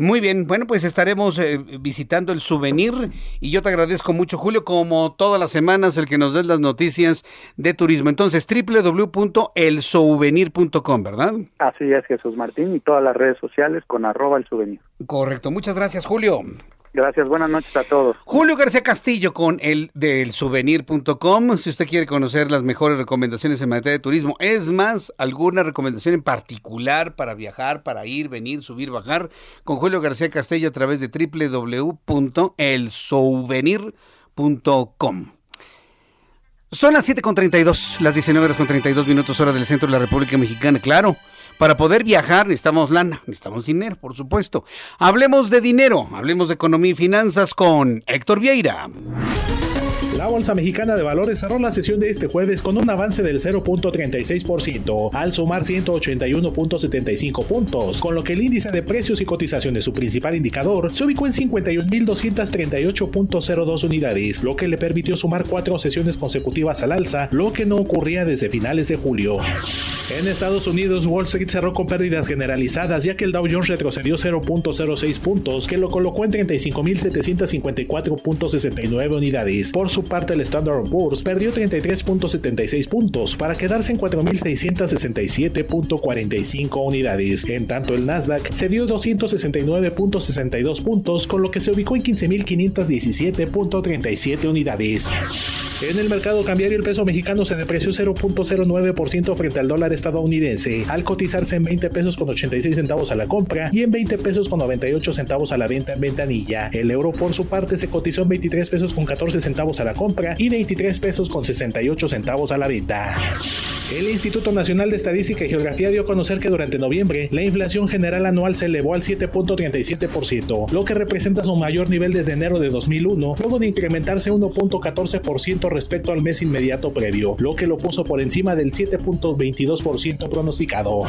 Muy bien, bueno, pues estaremos eh, visitando el souvenir y yo te agradezco mucho, Julio, como todas las semanas, el que nos des las noticias de turismo. Entonces, www.elsouvenir.com, ¿verdad? Así es, Jesús Martín, y todas las redes sociales con arroba el souvenir. Correcto, muchas gracias, Julio. Gracias, buenas noches a todos. Julio García Castillo con el del souvenir.com. Si usted quiere conocer las mejores recomendaciones en materia de turismo, es más, alguna recomendación en particular para viajar, para ir, venir, subir, bajar, con Julio García Castillo a través de www.elsouvenir.com. Son las 7.32, las 19 horas con 32 minutos hora del centro de la República Mexicana, claro. Para poder viajar necesitamos lana, necesitamos dinero, por supuesto. Hablemos de dinero, hablemos de economía y finanzas con Héctor Vieira. La Bolsa Mexicana de Valores cerró la sesión de este jueves con un avance del 0.36% al sumar 181.75 puntos, con lo que el índice de precios y cotizaciones, su principal indicador, se ubicó en 51.238.02 unidades, lo que le permitió sumar cuatro sesiones consecutivas al alza, lo que no ocurría desde finales de julio. En Estados Unidos, Wall Street cerró con pérdidas generalizadas, ya que el Dow Jones retrocedió 0.06 puntos, que lo colocó en 35.754.69 unidades. Por su parte, el Standard Poor's perdió 33.76 puntos para quedarse en 4.667.45 unidades. En tanto, el Nasdaq se dio 269.62 puntos, con lo que se ubicó en 15.517.37 unidades. En el mercado cambiario, el peso mexicano se depreció 0.09% frente al dólar estadounidense, al cotizarse en 20 pesos con 86 centavos a la compra y en 20 pesos con 98 centavos a la venta en ventanilla. El euro, por su parte, se cotizó en 23 pesos con 14 centavos a la compra y 23 pesos con 68 centavos a la venta. El Instituto Nacional de Estadística y Geografía dio a conocer que durante noviembre la inflación general anual se elevó al 7.37%, lo que representa su mayor nivel desde enero de 2001, luego de incrementarse 1.14% respecto al mes inmediato previo, lo que lo puso por encima del 7.22% pronosticado.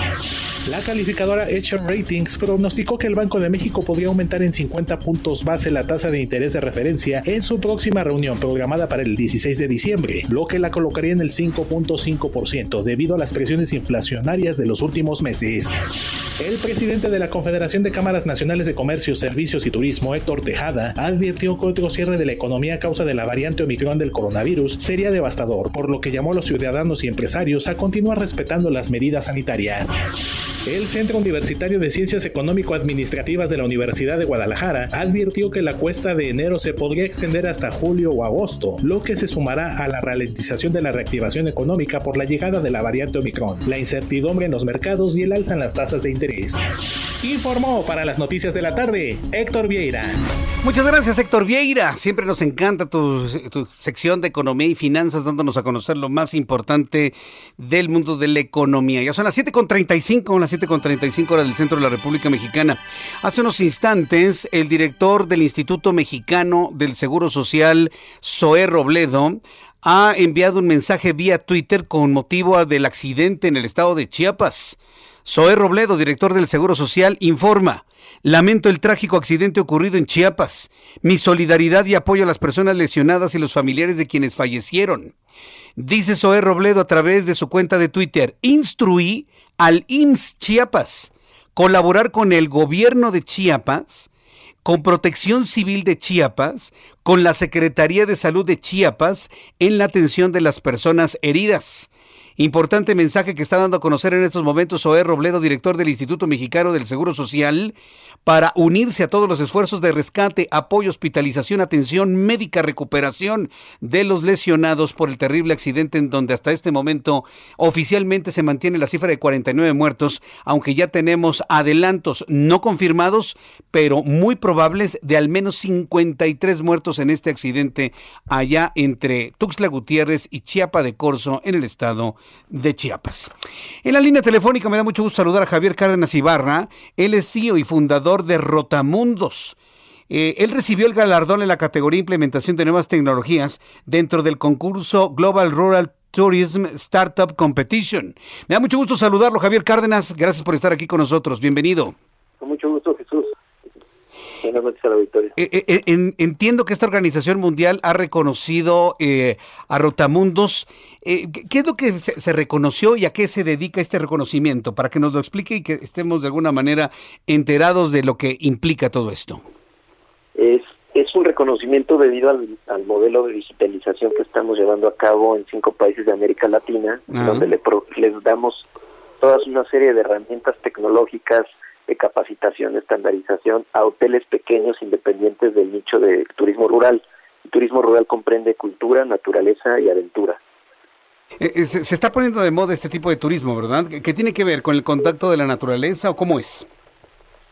La calificadora HR Ratings pronosticó que el Banco de México podría aumentar en 50 puntos base la tasa de interés de referencia en su próxima reunión programada para el 16 de diciembre, lo que la colocaría en el 5.5% debido a las presiones inflacionarias de los últimos meses. El presidente de la Confederación de Cámaras Nacionales de Comercio, Servicios y Turismo, Héctor Tejada, advirtió que otro cierre de la economía a causa de la variante Omicron del coronavirus sería devastador, por lo que llamó a los ciudadanos y empresarios a continuar respetando las medidas sanitarias. El Centro Universitario de Ciencias Económico-Administrativas de la Universidad de Guadalajara advirtió que la cuesta de enero se podría extender hasta julio o agosto, lo que se sumará a la ralentización de la reactivación económica por la llegada de la variante Omicron, la incertidumbre en los mercados y el alza en las tasas de interés. Informó para las noticias de la tarde Héctor Vieira. Muchas gracias Héctor Vieira. Siempre nos encanta tu, sección de economía y finanzas dándonos a conocer lo más importante del mundo de la economía. Ya son las 7.35, las 7.35 horas del centro de la República Mexicana. Hace unos instantes el director del Instituto Mexicano del Seguro Social, Zoé Robledo, ha enviado un mensaje vía Twitter con motivo del accidente en el estado de Chiapas. Zoé Robledo, director del Seguro Social, informa. Lamento el trágico accidente ocurrido en Chiapas. Mi solidaridad y apoyo a las personas lesionadas y los familiares de quienes fallecieron. Dice Zoé Robledo a través de su cuenta de Twitter. Instruí al IMSS Chiapas colaborar con el gobierno de Chiapas, con Protección Civil de Chiapas, con la Secretaría de Salud de Chiapas en la atención de las personas heridas Importante mensaje que está dando a conocer en estos momentos Zoé Robledo, director del Instituto Mexicano del Seguro Social, para unirse a todos los esfuerzos de rescate, apoyo, hospitalización, atención médica, recuperación de los lesionados por el terrible accidente en donde hasta este momento oficialmente se mantiene la cifra de 49 muertos, aunque ya tenemos adelantos no confirmados, pero muy probables de al menos 53 muertos en este accidente allá entre Tuxtla Gutiérrez y Chiapa de Corzo en el estado de Chiapas. En la línea telefónica me da mucho gusto saludar a Javier Cárdenas Ibarra, él es CEO y fundador de Rotamundos. Eh, él recibió el galardón en la categoría Implementación de Nuevas Tecnologías dentro del concurso Global Rural Tourism Startup Competition. Me da mucho gusto saludarlo, Javier Cárdenas. Gracias por estar aquí con nosotros. Bienvenido. Con mucho gusto. Buenas noches a la victoria. Eh, eh, entiendo que esta organización mundial ha reconocido a Rotamundos. ¿Qué es lo que se, se, reconoció y a qué se dedica este reconocimiento? Para que nos lo explique y que estemos de alguna manera enterados de lo que implica todo esto. Es es un reconocimiento debido al, modelo de digitalización que estamos llevando a cabo en cinco países de América Latina, donde le les damos toda una serie de herramientas tecnológicas de capacitación, estandarización a hoteles pequeños independientes del nicho de turismo rural. El turismo rural comprende cultura, naturaleza y aventura. Eh, eh, se, se, está poniendo de moda este tipo de turismo, ¿verdad? ¿Qué tiene que ver con el contacto de la naturaleza o cómo es?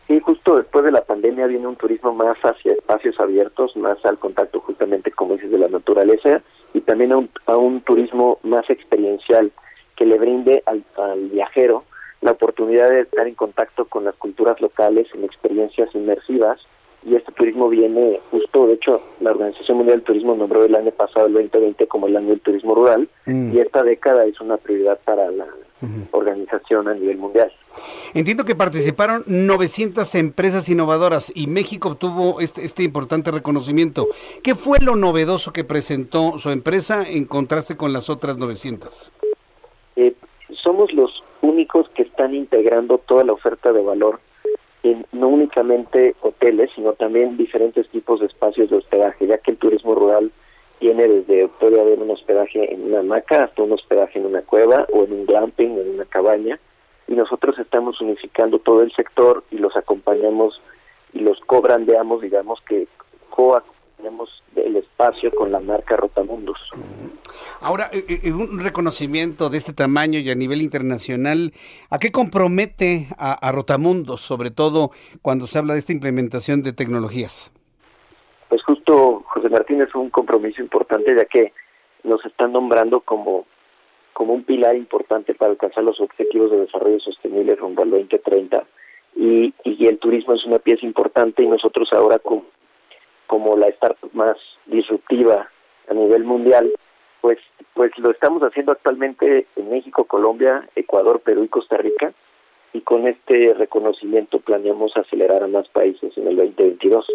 Sí, justo después de la pandemia viene un turismo más hacia espacios abiertos, más al contacto justamente, como dices, de la naturaleza y también a un, a un turismo más experiencial que le brinde al, al viajero la oportunidad de estar en contacto con las culturas locales en experiencias inmersivas y este turismo viene justo, de hecho, la Organización Mundial del Turismo nombró el año pasado, el 2020, como el año del turismo rural mm. y esta década es una prioridad para la organización a nivel mundial. Entiendo que participaron 900 empresas innovadoras y México obtuvo este, este importante reconocimiento. ¿Qué fue lo novedoso que presentó su empresa en contraste con las otras 900? Eh, somos los únicos que están integrando toda la oferta de valor en no únicamente hoteles, sino también diferentes tipos de espacios de hospedaje, ya que el turismo rural tiene desde, puede haber un hospedaje en una hamaca hasta un hospedaje en una cueva o en un glamping, en una cabaña, y nosotros estamos unificando todo el sector y los acompañamos y los cobrandeamos, digamos que coacompañamos el espacio con la marca Rotamundos. Ahora, eh, eh, un reconocimiento de este tamaño y a nivel internacional, ¿a qué compromete a, a Rotamundos, sobre todo cuando se habla de esta implementación de tecnologías? Pues justo José Martín es un compromiso importante ya que nos están nombrando como como un pilar importante para alcanzar los objetivos de desarrollo sostenible rumbo al 2030 y, y el turismo es una pieza importante y nosotros ahora como, como la startup más disruptiva a nivel mundial pues pues lo estamos haciendo actualmente en México, Colombia, Ecuador, Perú y Costa Rica y con este reconocimiento planeamos acelerar a más países en el 2022.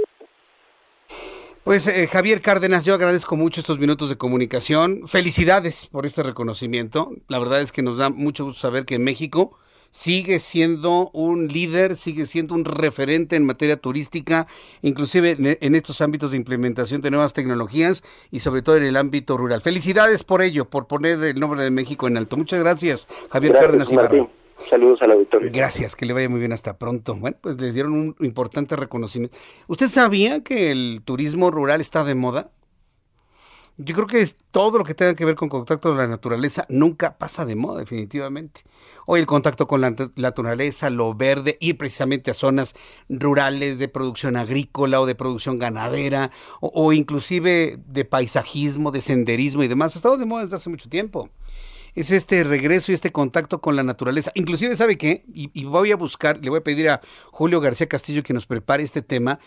Pues eh, Javier Cárdenas, yo agradezco mucho estos minutos de comunicación. Felicidades por este reconocimiento. La verdad es que nos da mucho gusto saber que México sigue siendo un líder, sigue siendo un referente en materia turística, inclusive en, estos ámbitos de implementación de nuevas tecnologías y sobre todo en el ámbito rural. Felicidades por ello, por poner el nombre de México en alto. Muchas gracias, Javier Cárdenas Ibarra. Saludos a la auditorio. Gracias, que le vaya muy bien hasta pronto. Bueno, pues les dieron un importante reconocimiento. ¿Usted sabía que el turismo rural está de moda? Yo creo que todo lo que tenga que ver con contacto con la naturaleza nunca pasa de moda, definitivamente. Hoy el contacto con la naturaleza, lo verde, ir precisamente a zonas rurales de producción agrícola o de producción ganadera, o, o inclusive de paisajismo, de senderismo y demás, ha estado de moda desde hace mucho tiempo es este regreso y este contacto con la naturaleza. Inclusive, ¿sabe qué? Y, voy a buscar, le voy a pedir a Julio García Castillo que nos prepare este tema,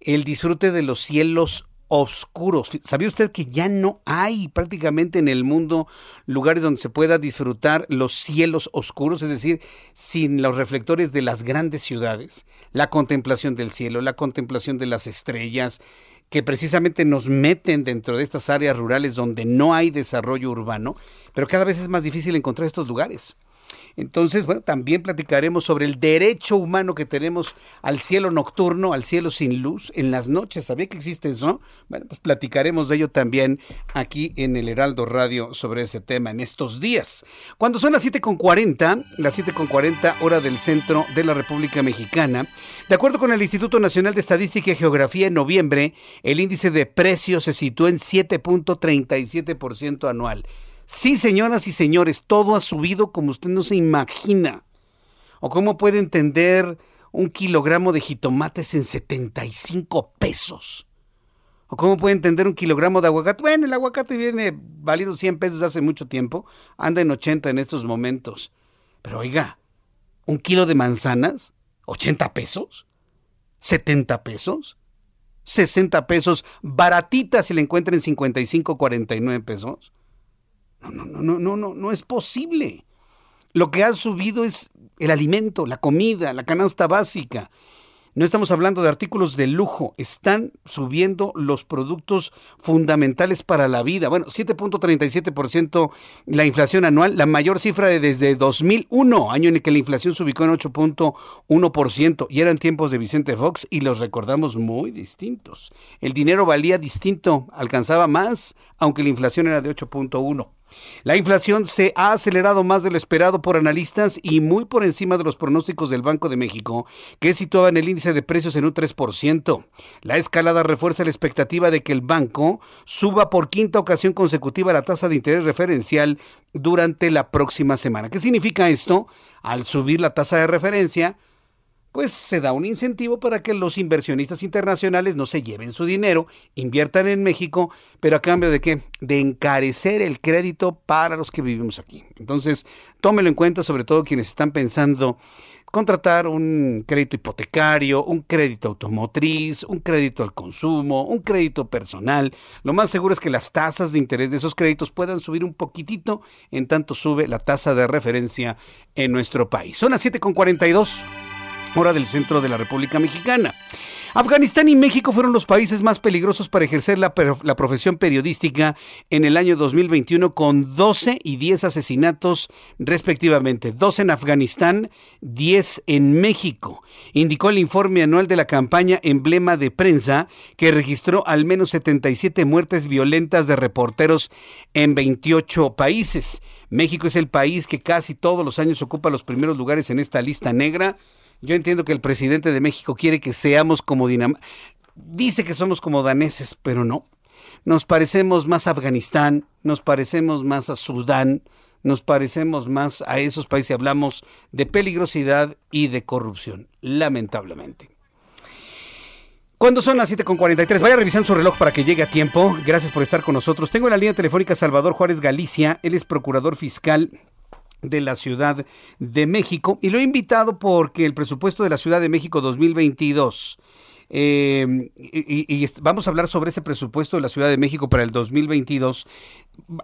el disfrute de los cielos oscuros. ¿Sabía usted que ya no hay prácticamente en el mundo lugares donde se pueda disfrutar los cielos oscuros, es decir, sin los reflectores de las grandes ciudades? La contemplación del cielo, la contemplación de las estrellas, que precisamente nos meten dentro de estas áreas rurales donde no hay desarrollo urbano, pero cada vez es más difícil encontrar estos lugares. Entonces, bueno, también platicaremos sobre el derecho humano que tenemos al cielo nocturno, al cielo sin luz, en las noches. ¿Sabía que existe eso? Bueno, pues platicaremos de ello también aquí en el Heraldo Radio sobre ese tema en estos días. Cuando son las 7.40, las 7.40 hora del centro de la República Mexicana, de acuerdo con el Instituto Nacional de Estadística y Geografía, en noviembre, el índice de precios se situó en 7.37% anual. Sí, señoras y señores, todo ha subido como usted no se imagina. ¿O cómo puede entender un kilogramo de jitomates en 75 pesos? ¿O cómo puede entender un kilogramo de aguacate? Bueno, el aguacate viene valiendo 100 pesos hace mucho tiempo, anda en 80 en estos momentos. Pero oiga, ¿un kilo de manzanas? ¿80 pesos? ¿70 pesos? ¿60 pesos? Baratita si le encuentran en 55, 49 pesos. No, no, no, no, no, no es posible. Lo que ha subido es el alimento, la comida, la canasta básica. No estamos hablando de artículos de lujo, están subiendo los productos fundamentales para la vida. Bueno, 7.37% la inflación anual, la mayor cifra de desde 2001, año en el que la inflación se ubicó en 8.1% y eran tiempos de Vicente Fox y los recordamos muy distintos. El dinero valía distinto, alcanzaba más, aunque la inflación era de 8.1. La inflación se ha acelerado más de lo esperado por analistas y muy por encima de los pronósticos del Banco de México, que situaban el índice de precios en un 3%. La escalada refuerza la expectativa de que el banco suba por quinta ocasión consecutiva la tasa de interés referencial durante la próxima semana. ¿Qué significa esto? Al subir la tasa de referencia, pues se da un incentivo para que los inversionistas internacionales no se lleven su dinero, inviertan en México, pero a cambio de qué? De encarecer el crédito para los que vivimos aquí. Entonces, tómelo en cuenta, sobre todo quienes están pensando contratar un crédito hipotecario, un crédito automotriz, un crédito al consumo, un crédito personal. Lo más seguro es que las tasas de interés de esos créditos puedan subir un poquitito en tanto sube la tasa de referencia en nuestro país. Son las 7.42 hora del centro de la República Mexicana. Afganistán y México fueron los países más peligrosos para ejercer la, la, profesión periodística en el año 2021 con 12 y 10 asesinatos respectivamente. 12 en Afganistán, 10 en México. Indicó el informe anual de la campaña Emblema de Prensa que registró al menos 77 muertes violentas de reporteros en 28 países. México es el país que casi todos los años ocupa los primeros lugares en esta lista negra yo entiendo que el presidente de México quiere que seamos como Dinamarca. Dice que somos como daneses, pero no. Nos parecemos más a Afganistán, nos parecemos más a Sudán, nos parecemos más a esos países. Hablamos de peligrosidad y de corrupción, lamentablemente. Cuando son las 7.43, vaya revisando su reloj para que llegue a tiempo. Gracias por estar con nosotros. Tengo en la línea telefónica Salvador Juárez Galicia. Él es procurador fiscal de la Ciudad de México y lo he invitado porque el presupuesto de la Ciudad de México 2022 eh, y, vamos a hablar sobre ese presupuesto de la Ciudad de México para el 2022.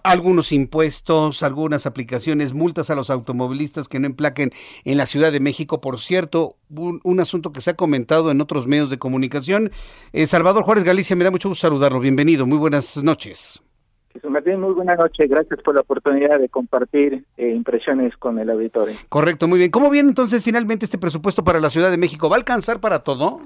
Algunos impuestos, algunas aplicaciones, multas a los automovilistas que no emplaquen en la Ciudad de México. Por cierto, un, asunto que se ha comentado en otros medios de comunicación. Eh, Salvador Juárez Galicia, me da mucho gusto saludarlo. Bienvenido, muy buenas noches. Jesús Martín, muy buena noche. Gracias por la oportunidad de compartir eh, impresiones con el auditorio. Correcto, muy bien. ¿Cómo viene entonces finalmente este presupuesto para la Ciudad de México? ¿Va a alcanzar para todo?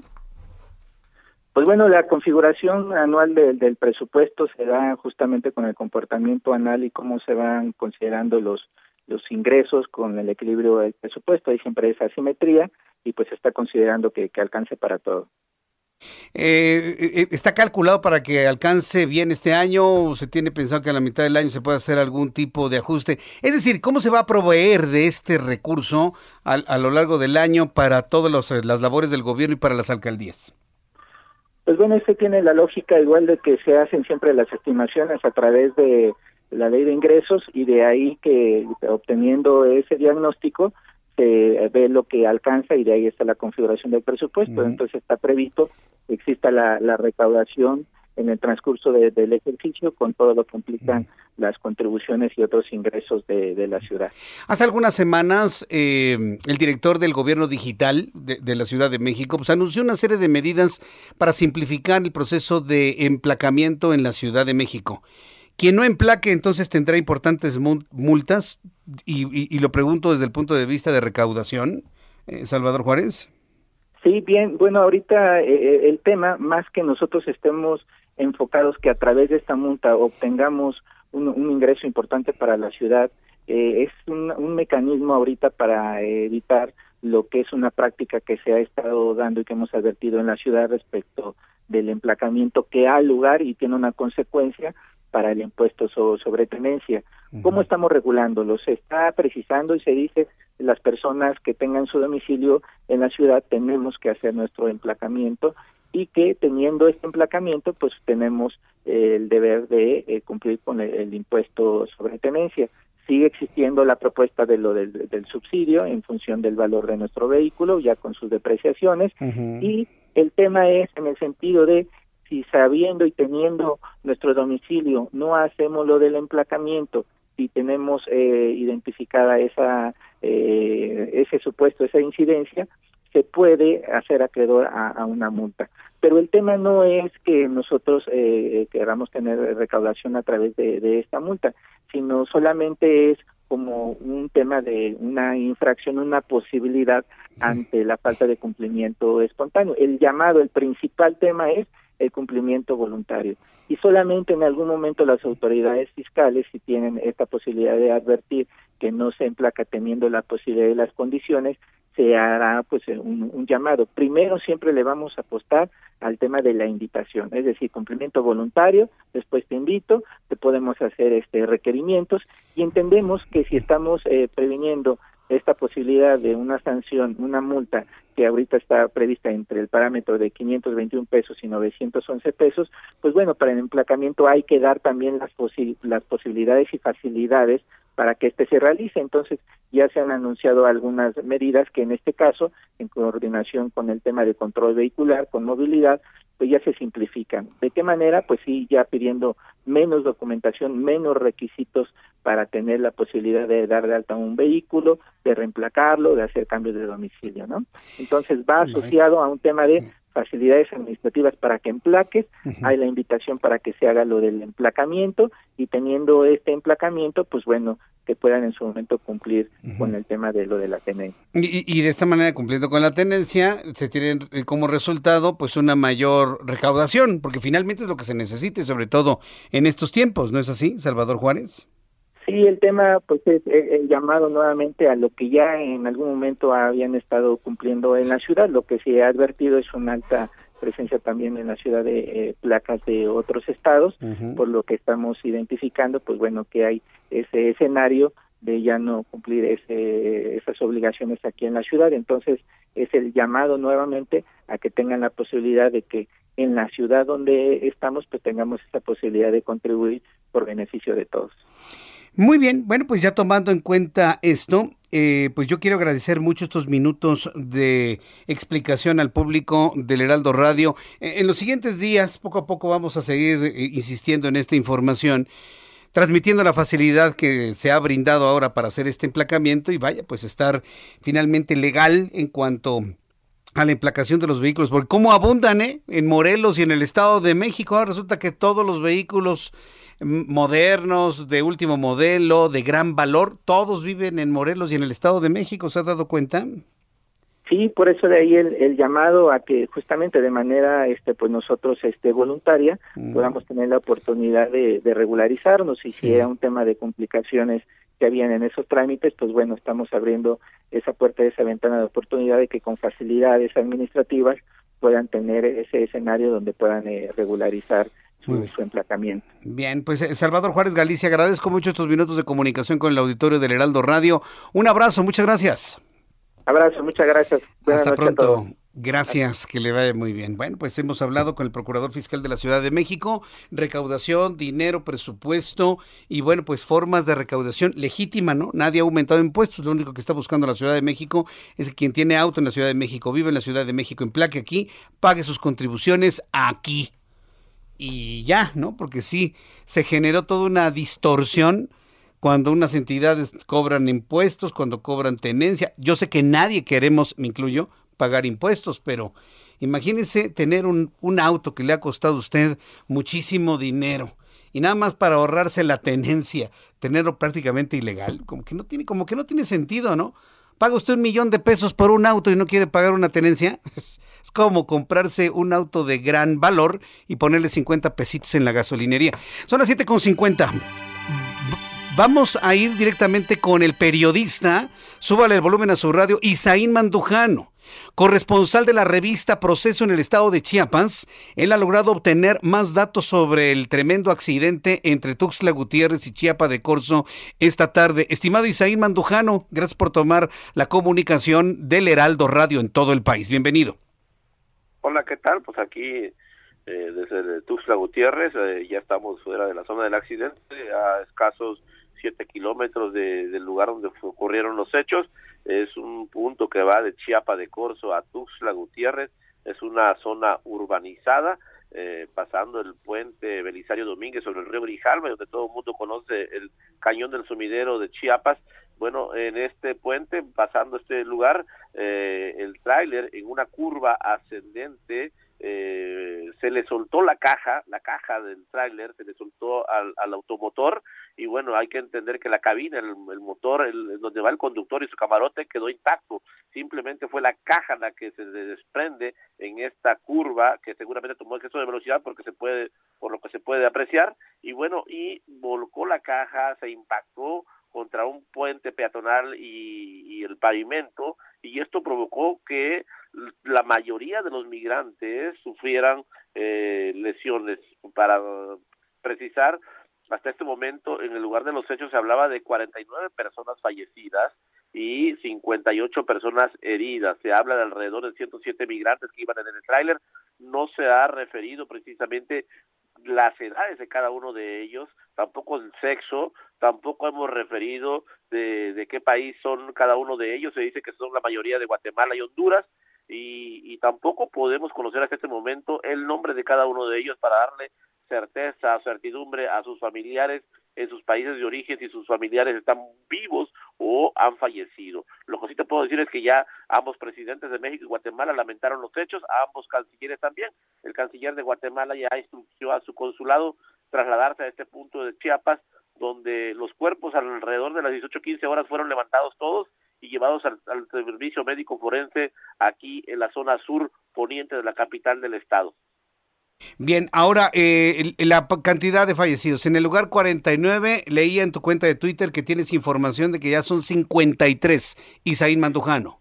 Pues bueno, la configuración anual del presupuesto se da justamente con el comportamiento anual y cómo se van considerando los los ingresos con el equilibrio del presupuesto. Hay siempre esa asimetría y pues se está considerando que alcance para todo. Eh, eh, ¿Está calculado para que alcance bien este año o se tiene pensado que a la mitad del año se pueda hacer algún tipo de ajuste? Es decir, ¿cómo se va a proveer de este recurso a, lo largo del año para todas eh, las labores del gobierno y para las alcaldías? Pues bueno, este tiene la lógica igual de que se hacen siempre las estimaciones a través de la ley de ingresos y de ahí que obteniendo ese diagnóstico se ve lo que alcanza y de ahí está la configuración del presupuesto. Entonces está previsto exista la, recaudación en el transcurso del ejercicio con todo lo que implican las contribuciones y otros ingresos de, la ciudad. Hace algunas semanas eh, el director del gobierno digital de, de, la Ciudad de México pues, anunció una serie de medidas para simplificar el proceso de emplacamiento en la Ciudad de México. Quien no emplaque entonces tendrá importantes multas y, lo pregunto desde el punto de vista de recaudación, eh, Salvador Juárez. Sí, bien, bueno, ahorita eh, eh, el tema, más que nosotros estemos enfocados que a través de esta multa obtengamos un, ingreso importante para la ciudad, es un, un, mecanismo ahorita para evitar lo que es una práctica que se ha estado dando y que hemos advertido en la ciudad respecto del emplacamiento que ha lugar y tiene una consecuencia para el impuesto sobre tenencia. ¿Cómo estamos regulándolo? Se está precisando y se dice las personas que tengan su domicilio en la ciudad tenemos que hacer nuestro emplacamiento y que teniendo este emplacamiento pues tenemos el deber de eh, cumplir con el, impuesto sobre tenencia sigue existiendo la propuesta de lo del, subsidio en función del valor de nuestro vehículo, ya con sus depreciaciones, y el tema es en el sentido de si sabiendo y teniendo nuestro domicilio no hacemos lo del emplacamiento, si tenemos eh, identificada esa eh, ese supuesto, esa incidencia, se puede hacer acreedor a, una multa. Pero el tema no es que nosotros eh, queramos tener recaudación a través de, esta multa, sino solamente es como un tema de una infracción, una posibilidad ante la falta de cumplimiento espontáneo. El llamado, el principal tema es el cumplimiento voluntario. Y solamente en algún momento las autoridades fiscales, si tienen esta posibilidad de advertir que no se emplaca teniendo la posibilidad de las condiciones, se hará pues un, llamado. Primero siempre le vamos a apostar al tema de la invitación, es decir, cumplimiento voluntario, después te invito, te podemos hacer este requerimientos y entendemos que si estamos eh, previniendo esta posibilidad de una sanción, una multa que ahorita está prevista entre el parámetro de 521 pesos y 911 pesos, pues bueno, para el emplacamiento hay que dar también las, las posibilidades y facilidades para que éste se realice. Entonces, ya se han anunciado algunas medidas que en este caso, en coordinación con el tema de control vehicular, con movilidad, pues ya se simplifican. ¿De qué manera? Pues sí, ya pidiendo menos documentación, menos requisitos para tener la posibilidad de dar de alta un vehículo, de reemplacarlo, de hacer cambios de domicilio, ¿no? Entonces va asociado a un tema de facilidades administrativas para que emplaques, hay la invitación para que se haga lo del emplacamiento y teniendo este emplacamiento, pues bueno, que puedan en su momento cumplir con el tema de lo de la tenencia. Y, de esta manera, cumpliendo con la tenencia, se tiene eh, como resultado pues una mayor recaudación, porque finalmente es lo que se necesita, sobre todo en estos tiempos, ¿no es así, Salvador Juárez? Sí, el tema pues es el llamado nuevamente a lo que ya en algún momento habían estado cumpliendo en la ciudad. Lo que se ha advertido es una alta presencia también en la ciudad de eh, placas de otros estados, por lo que estamos identificando, pues bueno, que hay ese escenario de ya no cumplir ese, esas obligaciones aquí en la ciudad. Entonces, es el llamado nuevamente a que tengan la posibilidad de que en la ciudad donde estamos, pues tengamos esa posibilidad de contribuir por beneficio de todos. Muy bien, bueno, pues ya tomando en cuenta esto, eh, pues yo quiero agradecer mucho estos minutos de explicación al público del Heraldo Radio. Eh, en los siguientes días, poco a poco vamos a seguir eh, insistiendo en esta información, transmitiendo la facilidad que se ha brindado ahora para hacer este emplacamiento y vaya, pues estar finalmente legal en cuanto a la emplacación de los vehículos, porque cómo abundan ¿eh? en Morelos y en el Estado de México, ahora resulta que todos los vehículos modernos, de último modelo, de gran valor, todos viven en Morelos y en el Estado de México, ¿se ha dado cuenta? Sí, por eso de ahí el, llamado a que justamente de manera, este, pues nosotros, este, voluntaria, mm. podamos tener la oportunidad de, regularizarnos y si era un tema de complicaciones que habían en esos trámites, pues bueno, estamos abriendo esa puerta, esa ventana de oportunidad de que con facilidades administrativas puedan tener ese escenario donde puedan eh, regularizar su, emplacamiento. Bien, pues eh, Salvador Juárez Galicia, agradezco mucho estos minutos de comunicación con el auditorio del Heraldo Radio. Un abrazo, muchas gracias. Abrazo, muchas gracias. Hasta pronto. Gracias, que le vaya muy bien. Bueno, pues hemos hablado con el Procurador Fiscal de la Ciudad de México, recaudación, dinero, presupuesto y bueno, pues formas de recaudación legítima, ¿no? Nadie ha aumentado impuestos, lo único que está buscando la Ciudad de México es que quien tiene auto en la Ciudad de México, vive en la Ciudad de México, emplaque aquí, pague sus contribuciones aquí y ya, ¿no? Porque sí, se generó toda una distorsión cuando unas entidades cobran impuestos, cuando cobran tenencia. Yo sé que nadie queremos, me incluyo, pagar impuestos, pero imagínese tener un, un auto que le ha costado a usted muchísimo dinero y nada más para ahorrarse la tenencia, tenerlo prácticamente ilegal, como que no tiene, como que no tiene sentido, ¿no? Paga usted un millón de pesos por un auto y no quiere pagar una tenencia. Es, como comprarse un auto de gran valor y ponerle 50 pesitos en la gasolinería. Son las 7.50. Vamos a ir directamente con el periodista, súbale el volumen a su radio, Isaín Mandujano. Corresponsal de la revista Proceso en el estado de Chiapas, él ha logrado obtener más datos sobre el tremendo accidente entre Tuxtla Gutiérrez y Chiapa de Corzo esta tarde. Estimado Isaín Mandujano, gracias por tomar la comunicación del Heraldo Radio en todo el país. Bienvenido. Hola, ¿qué tal? Pues aquí eh, desde Tuxtla Gutiérrez eh, ya estamos fuera de la zona del accidente, a escasos siete kilómetros de, del lugar donde ocurrieron los hechos. Es un punto que va de Chiapa de Corzo a Tuxtla Gutiérrez. Es una zona urbanizada, eh, pasando el puente Belisario Domínguez sobre el río Grijalva, donde todo el mundo conoce el cañón del sumidero de Chiapas. Bueno, en este puente, pasando este lugar, eh, el tráiler en una curva ascendente eh, se le soltó la caja, la caja del tráiler, se le soltó al, automotor y bueno, hay que entender que la cabina, el, el motor, el, donde va el conductor y su camarote quedó intacto, simplemente fue la caja la que se desprende en esta curva que seguramente tomó exceso de velocidad porque se puede, por lo que se puede apreciar. Y bueno, y volcó la caja, se impactó contra un puente peatonal y, el pavimento y esto provocó que la mayoría de los migrantes sufrieran eh, lesiones. Para precisar, hasta este momento en el lugar de los hechos se hablaba de 49 personas fallecidas y 58 personas heridas. Se habla de alrededor de 107 migrantes que iban en el tráiler. No se ha referido precisamente las edades de cada uno de ellos, tampoco el sexo, tampoco hemos referido de, de qué país son cada uno de ellos. Se dice que son la mayoría de Guatemala y Honduras y, y tampoco podemos conocer hasta este momento el nombre de cada uno de ellos para darle certeza, certidumbre a sus familiares en sus países de origen si sus familiares están vivos o han fallecido. Lo que sí te puedo decir es que ya ambos presidentes de México y Guatemala lamentaron los hechos, ambos cancilleres también. El canciller de Guatemala ya instruyó a su consulado trasladarse a este punto de Chiapas, donde los cuerpos alrededor de las 18-15 horas fueron levantados todos y llevados al, al servicio médico forense aquí en la zona sur poniente de la capital del estado. Bien, ahora eh, la cantidad de fallecidos. En el lugar 49, leía en tu cuenta de Twitter que tienes información de que ya son 53. Isaín Mandujano.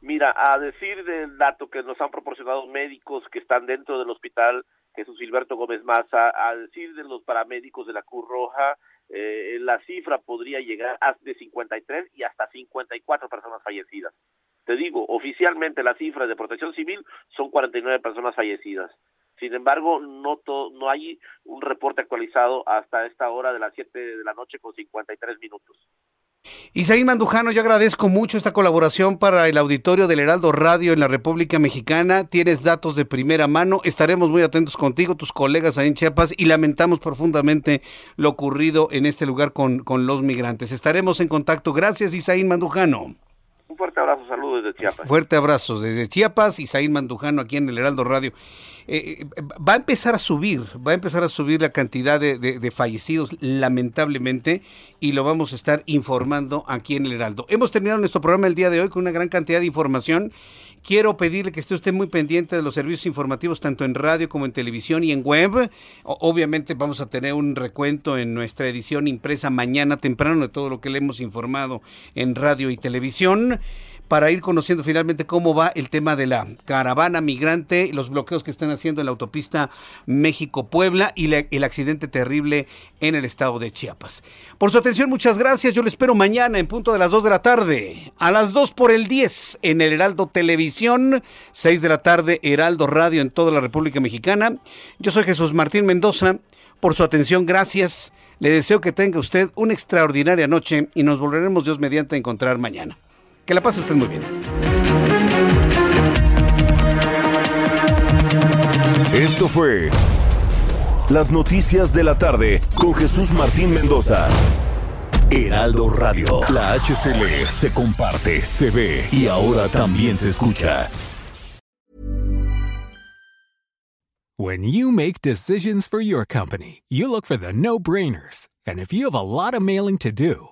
Mira, a decir del dato que nos han proporcionado médicos que están dentro del hospital Jesús Gilberto Gómez Maza, a decir de los paramédicos de la Cruz Roja, eh, la cifra podría llegar a de 53 y hasta 54 personas fallecidas. Te digo, oficialmente la cifra de protección civil son 49 personas fallecidas. Sin embargo, no, no hay un reporte actualizado hasta esta hora de las 7 de la noche con 53 minutos. Isaí Mandujano, yo agradezco mucho esta colaboración para el auditorio del Heraldo Radio en la República Mexicana. Tienes datos de primera mano. Estaremos muy atentos contigo, tus colegas ahí en Chiapas, y lamentamos profundamente lo ocurrido en este lugar con, con los migrantes. Estaremos en contacto. Gracias, Isaí Mandujano. Un fuerte abrazo, saludos desde Chiapas. Fuerte abrazo desde Chiapas, Isaí Mandujano aquí en el Heraldo Radio. Eh, va a empezar a subir, va a empezar a subir la cantidad de, fallecidos, lamentablemente, y lo vamos a estar informando aquí en el Heraldo. Hemos terminado nuestro programa el día de hoy con una gran cantidad de información. Quiero pedirle que esté usted muy pendiente de los servicios informativos, tanto en radio como en televisión y en web. Obviamente vamos a tener un recuento en nuestra edición impresa mañana temprano de todo lo que le hemos informado en radio y televisión para ir conociendo finalmente cómo va el tema de la caravana migrante, los bloqueos que están haciendo en la autopista México-Puebla y el accidente terrible en el estado de Chiapas. Por su atención, muchas gracias. Yo le espero mañana en punto de las 2 de la tarde, a las 2 por el 10 en el Heraldo Televisión, 6 de la tarde Heraldo Radio en toda la República Mexicana. Yo soy Jesús Martín Mendoza. Por su atención, gracias. Le deseo que tenga usted una extraordinaria noche y nos volveremos Dios mediante a encontrar mañana. Que la pase usted muy bien. Esto fue Las Noticias de la Tarde con Jesús Martín Mendoza. Heraldo Radio. La HCL se comparte, se ve y ahora también se escucha. When you make decisions for your company, you look for the no-brainers. And if you have a lot of mailing to do,